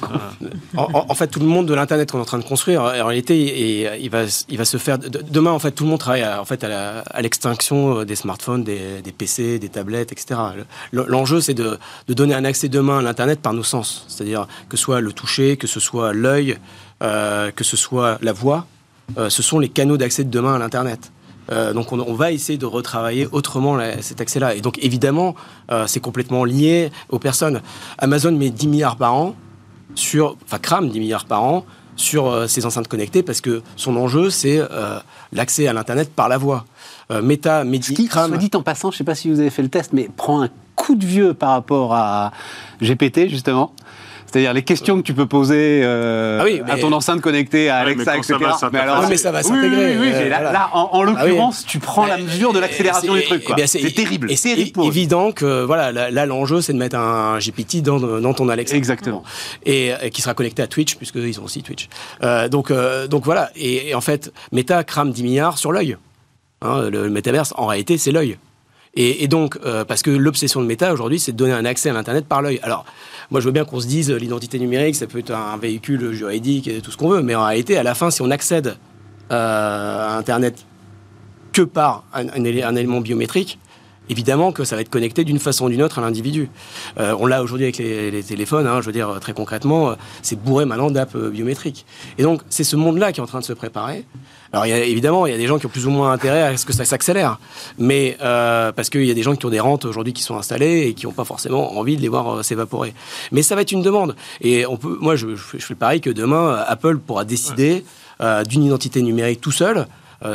Voilà. En, fait, tout le monde de l'internet qu'on est en train de construire, en réalité, et, il va, il va se faire. de- demain, en fait, tout le monde travaille à, en fait à l'extinction euh, des smartphones, des, des PC, des tablettes, etc. Le- L'enjeu, c'est de, de donner un accès demain à l'internet par nos sens, c'est-à-dire que ce soit le toucher, que ce soit l'œil, euh, que ce soit la voix. euh, ce sont les canaux d'accès de demain à l'internet. Euh, donc on, on va essayer de retravailler autrement la- cet accès-là. Et donc évidemment, euh, c'est complètement lié aux personnes. Amazon met 10 milliards par an sur, enfin crame 10 milliards par an sur euh, ces enceintes connectées parce que son enjeu c'est l'accès à l'internet par la voix. Meta, Medi, qui, crame. soit dit en passant, je ne sais pas si vous avez fait le test, mais prend un coup de vieux par rapport à GPT, justement. C'est-à-dire les questions que tu peux poser euh, Ah oui, à ton enceinte connectée, à Alexa, etc. alors, Oui, mais ça va oui, s'intégrer, Oui, oui, oui, euh, mais là, voilà. là, en, en l'occurrence, tu prends la Euh, mesure de l'accélération du truc. c'est- eh bien, C'est terrible. Et C'est évident que voilà, là, là, l'enjeu c'est de mettre un GPT dans, dans ton Alexa. Exactement. et, et qui sera connecté à Twitch, puisqu'ils ont aussi Twitch. Euh, donc, euh, donc voilà, et, et en fait, Meta crame 10 milliards sur l'œil. Hein, le, le métaverse, en réalité, c'est l'œil. Et, donc, euh, parce que l'obsession de Meta aujourd'hui, c'est de donner un accès à l'Internet par l'œil. Alors, moi, je veux bien qu'on se dise, euh, l'identité numérique, ça peut être un véhicule juridique et tout ce qu'on veut, mais en réalité, à la fin, si on accède euh, à Internet que par un élément biométrique, évidemment que ça va être connecté d'une façon ou d'une autre à l'individu. Euh, on l'a aujourd'hui avec les, les téléphones, hein, je veux dire euh, très concrètement, euh, c'est bourré maintenant d'apps biométriques. Et donc c'est ce monde-là qui est en train de se préparer. Alors il y a, évidemment, il y a des gens qui ont plus ou moins intérêt à ce que ça s'accélère, mais euh, parce qu'il y a des gens qui ont des rentes aujourd'hui qui sont installées et qui n'ont pas forcément envie de les voir euh, s'évaporer. Mais ça va être une demande. Et on peut, moi, je, je fais le pari que demain, Apple pourra décider euh, d'une identité numérique tout seul.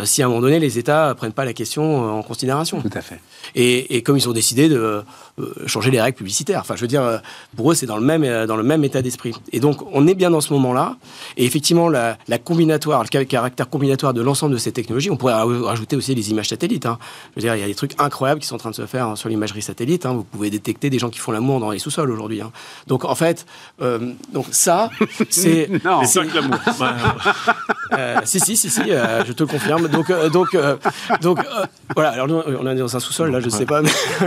si à un moment donné les États prennent pas la question en considération. Tout à fait. Et, et comme ils ont décidé de euh, changer les règles publicitaires, enfin, je veux dire, euh, pour eux, c'est dans le même euh, dans le même état d'esprit. Et donc, on est bien dans ce moment-là. Et effectivement, la, la combinatoire, le ca- caractère combinatoire de l'ensemble de ces technologies, on pourrait ra- rajouter aussi les images satellites. hein. Je veux dire, il y a des trucs incroyables qui sont en train de se faire hein, sur l'imagerie satellite. hein. Vous pouvez détecter des gens qui font l'amour dans les sous-sols aujourd'hui. hein. Donc, en fait, euh, donc ça, c'est Non. C'est l'amour. Euh, si, si, si, si, euh, je te le confirme. Donc, donc, donc voilà. Alors, nous, on est dans un sous-sol, là, je sais pas, mais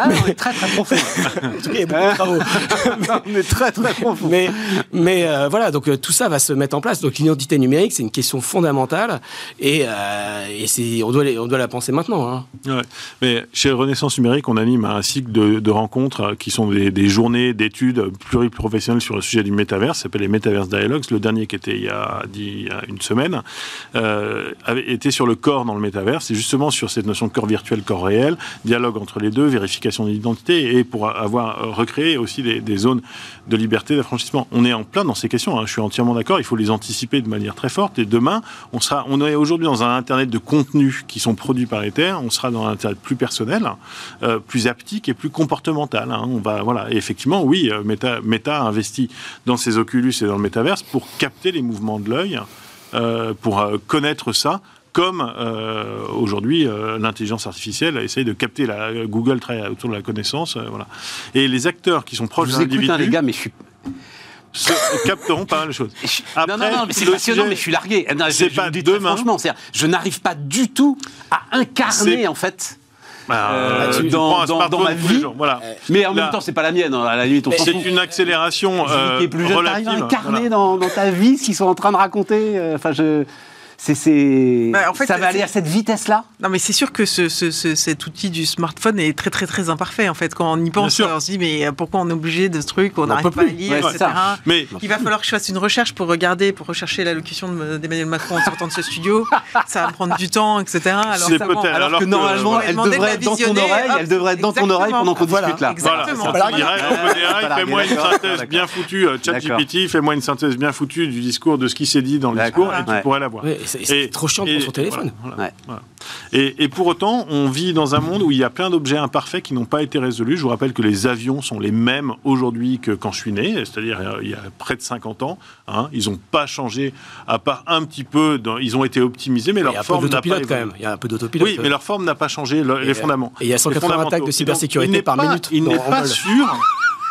Ah, on est très très profond. en tout cas, il y a beaucoup de travaux. on est très très profond. Mais, mais euh, voilà, donc euh, tout ça va se mettre en place. Donc, l'identité numérique, c'est une question fondamentale et, euh, et c'est, on, doit les- on doit la penser maintenant. hein. Ouais. Mais chez Renaissance Numérique, on anime un cycle de, de rencontres qui sont des, des journées d'études pluriprofessionnelles sur le sujet du métaverse. Ça s'appelle les Metaverse Dialogues. Le dernier qui était il y a, une semaine, euh, avait été sur le corps dans le métavers. C'est justement sur cette notion de corps virtuel, corps réel, dialogue entre les deux, vérification d'identité et pour avoir recréé aussi des, zones de liberté, d'affranchissement. On est en plein dans ces questions. Hein. Je suis entièrement d'accord. Il faut les anticiper de manière très forte. Et demain, on sera, on est aujourd'hui dans un internet de contenus qui sont produits par Ether. On sera dans un internet plus personnel, euh, plus aptique et plus comportemental. Hein. On va, voilà. Effectivement, oui, euh, Meta, Meta a investi dans ses Oculus et dans le métaverse pour capter les mouvements de l'œil, euh, pour euh, connaître ça comme euh, aujourd'hui euh, l'intelligence artificielle essaye de capter la Google travaille autour de la connaissance, euh, voilà. Et les acteurs qui sont Je proches de l'individu les gars, mais je suis. se- capteront pas mal de choses. je- Après, non, non, non, mais c'est passionnant, sujet- mais je suis largué. Je- c'est je pas très demain. Franchement, je n'arrive pas du tout à incarner, en fait. Bah, Euh, dans- dans- dans ma vie, jours, voilà. Mais en Là- même temps, c'est pas la mienne. hein, À la limite, on C'est une accélération Je euh, qui est plus jeune, t'arrives relative. à incarner voilà. dans, dans ta vie ce qu'ils sont en train de raconter. euh, Enfin, je. C'est, c'est... Bah, en fait, ça va aller à cette vitesse-là? Non, mais c'est sûr que ce, ce- ce- cet outil du smartphone est très très très imparfait en fait. Quand on y pense, on se dit mais pourquoi on est obligé de ce truc, on n'arrive peut pas à lire, Ouais, etc. ça. Mais Il va falloir que je fasse une recherche pour regarder, pour rechercher l'allocution de- d'Emmanuel Macron en sortant de ce studio. Ça va prendre du temps, etc. Alors, C'est ça, bon, peut-être- Alors, alors que que, normalement, elle devrait être dans ton oreille, hop, elle devrait être dans ton oreille pendant qu'on Voilà, discute là. exactement. Fais-moi une synthèse bien foutue, euh, ChatGPT, fais-moi une synthèse bien foutue du discours, de ce qui s'est dit dans le discours, et tu pourrais l'avoir. C'est- trop chiant pour son téléphone. voilà, voilà, Ouais. voilà. Et, et pour autant, on vit dans un monde où il y a plein d'objets imparfaits qui n'ont pas été résolus. Je vous rappelle que les avions sont les mêmes aujourd'hui que quand je suis né, c'est-à-dire euh, il y a près de 50 ans. hein. Ils n'ont pas changé, à part un petit peu. dans- ils ont été optimisés, mais leur forme n'a pas quand même. Il y a un peu d'autopilote. Oui, mais leur forme n'a pas changé, le- Et, les euh, fondamentaux. et il y a Les 180 fondamentaux. attaques de cybersécurité il n'est par pas- minute Il n'est pas sûr.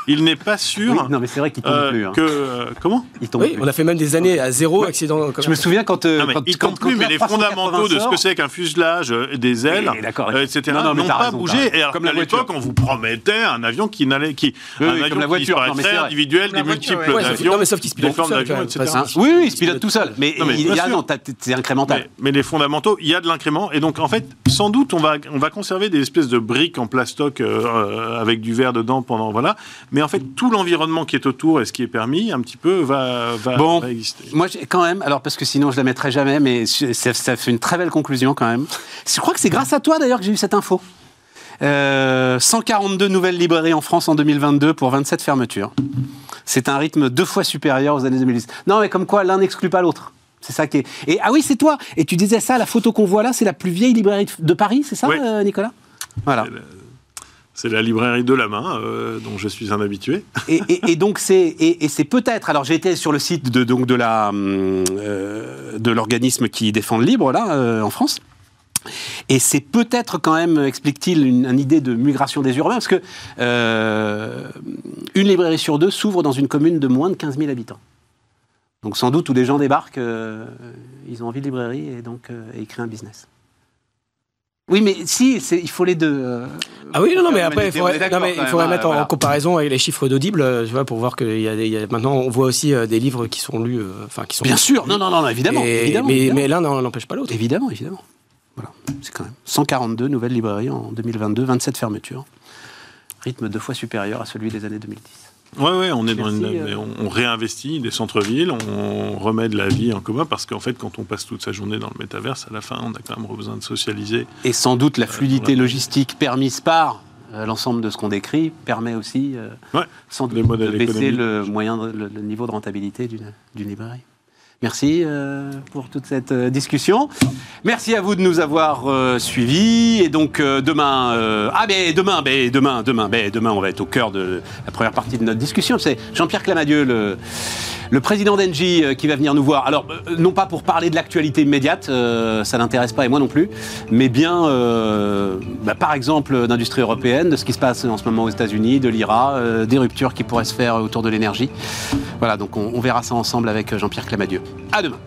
Il n'est pas sûr. Oui, non, mais c'est vrai qu'il tombe euh, plus. hein. que euh, comment Il tombe Oui, plus. on a fait même des années à zéro accident. Je me souviens quand. euh, Non, mais quand, il tombe quand plus, mais les 380 fondamentaux de ce que c'est qu'un fuselage, euh, des ailes, Oui, euh, etc., Non, non, n'ont pas raison, bougé. Et alors Comme voiture. l'époque, on vous promettait un avion qui n'allait, qui, Oui, un avion comme la qui voiture. Non, mais disparaîtrait, vrai. individuel, des multiples avions, non, mais sauf qu'il se pilote tout seul, Oui, oui, il se pilote tout seul. Mais, Non, non, c'est incrémental. Mais, les fondamentaux, il y a de l'incrément. Et donc, en fait, sans doute, on va, on va conserver des espèces de briques en plastoc avec du verre dedans pendant. Voilà. Mais en fait, tout l'environnement qui est autour et ce qui est permis, un petit peu, va, va, Bon. va exister. Moi, quand même, alors parce que sinon je la mettrai jamais, mais ça, ça fait une très belle conclusion quand même. Je crois que c'est grâce à toi d'ailleurs que j'ai eu cette info. Euh, 142 nouvelles librairies en France en 2022 pour 27 fermetures. C'est un rythme deux fois supérieur aux années 2010. Non, mais comme quoi l'un n'exclut pas l'autre. C'est ça qui est. Et ah oui, c'est toi. Et tu disais ça, la photo qu'on voit là, c'est la plus vieille librairie de- de Paris, c'est ça, Oui. euh, Nicolas? Voilà. C'est la- librairie de la main, euh, dont je suis un habitué. et, donc c'est et, peut-être. Alors j'ai été sur le site de donc de la euh, de l'organisme qui défend le libre là euh, en France. Et c'est peut-être quand même, explique-t-il, une, idée de migration des urbains, parce que une librairie sur deux s'ouvre dans une commune de moins de 15 000 habitants. Donc sans doute où les gens débarquent, ils ont envie de librairie et donc ils créent un business. Oui, mais si, il faut les deux. euh, Ah oui, non, non, mais après, il faudrait, non, mais il hein, mettre en comparaison avec les chiffres d'Audible, euh, tu vois, pour voir qu'il y y a- maintenant, on voit aussi euh, des livres qui sont lus, euh, enfin, qui sont. Bien sûr, non, non, non, évidemment, Et- évidemment, mais, évidemment. mais l'un n'empêche pas l'autre. Évidemment, évidemment. Voilà, c'est quand même 142 nouvelles librairies en 2022, 27 fermetures. Rythme deux fois supérieur à celui des années 2010. Ouais, ouais, on est dans une, euh. on, on réinvestit des centres-villes, on remet de la vie en commun parce qu'en fait, quand on passe toute sa journée dans le métaverse, à la fin, on a quand même besoin de socialiser. Et sans doute la fluidité voilà. logistique permise par euh, l'ensemble de ce qu'on décrit permet aussi euh, Ouais, sans doute de baisser le, moyen de- le, le niveau de rentabilité d'une librairie. Merci euh, pour toute cette euh, discussion. Merci à vous de nous avoir euh, suivis. Et donc demain, ah ben demain, ben demain, demain, ben demain, on va être au cœur de la première partie de notre discussion. C'est Jean-Pierre Clamadieu, le, président d'Engie, qui va venir nous voir. Alors non pas pour parler de l'actualité immédiate, ça n'intéresse pas et moi non plus, mais bien, bah, par exemple, d'industrie européenne, de ce qui se passe en ce moment aux États-Unis, de l'IRA, des ruptures qui pourraient se faire autour de l'énergie. Voilà, donc on, on verra ça ensemble avec Jean-Pierre Clamadieu. À demain.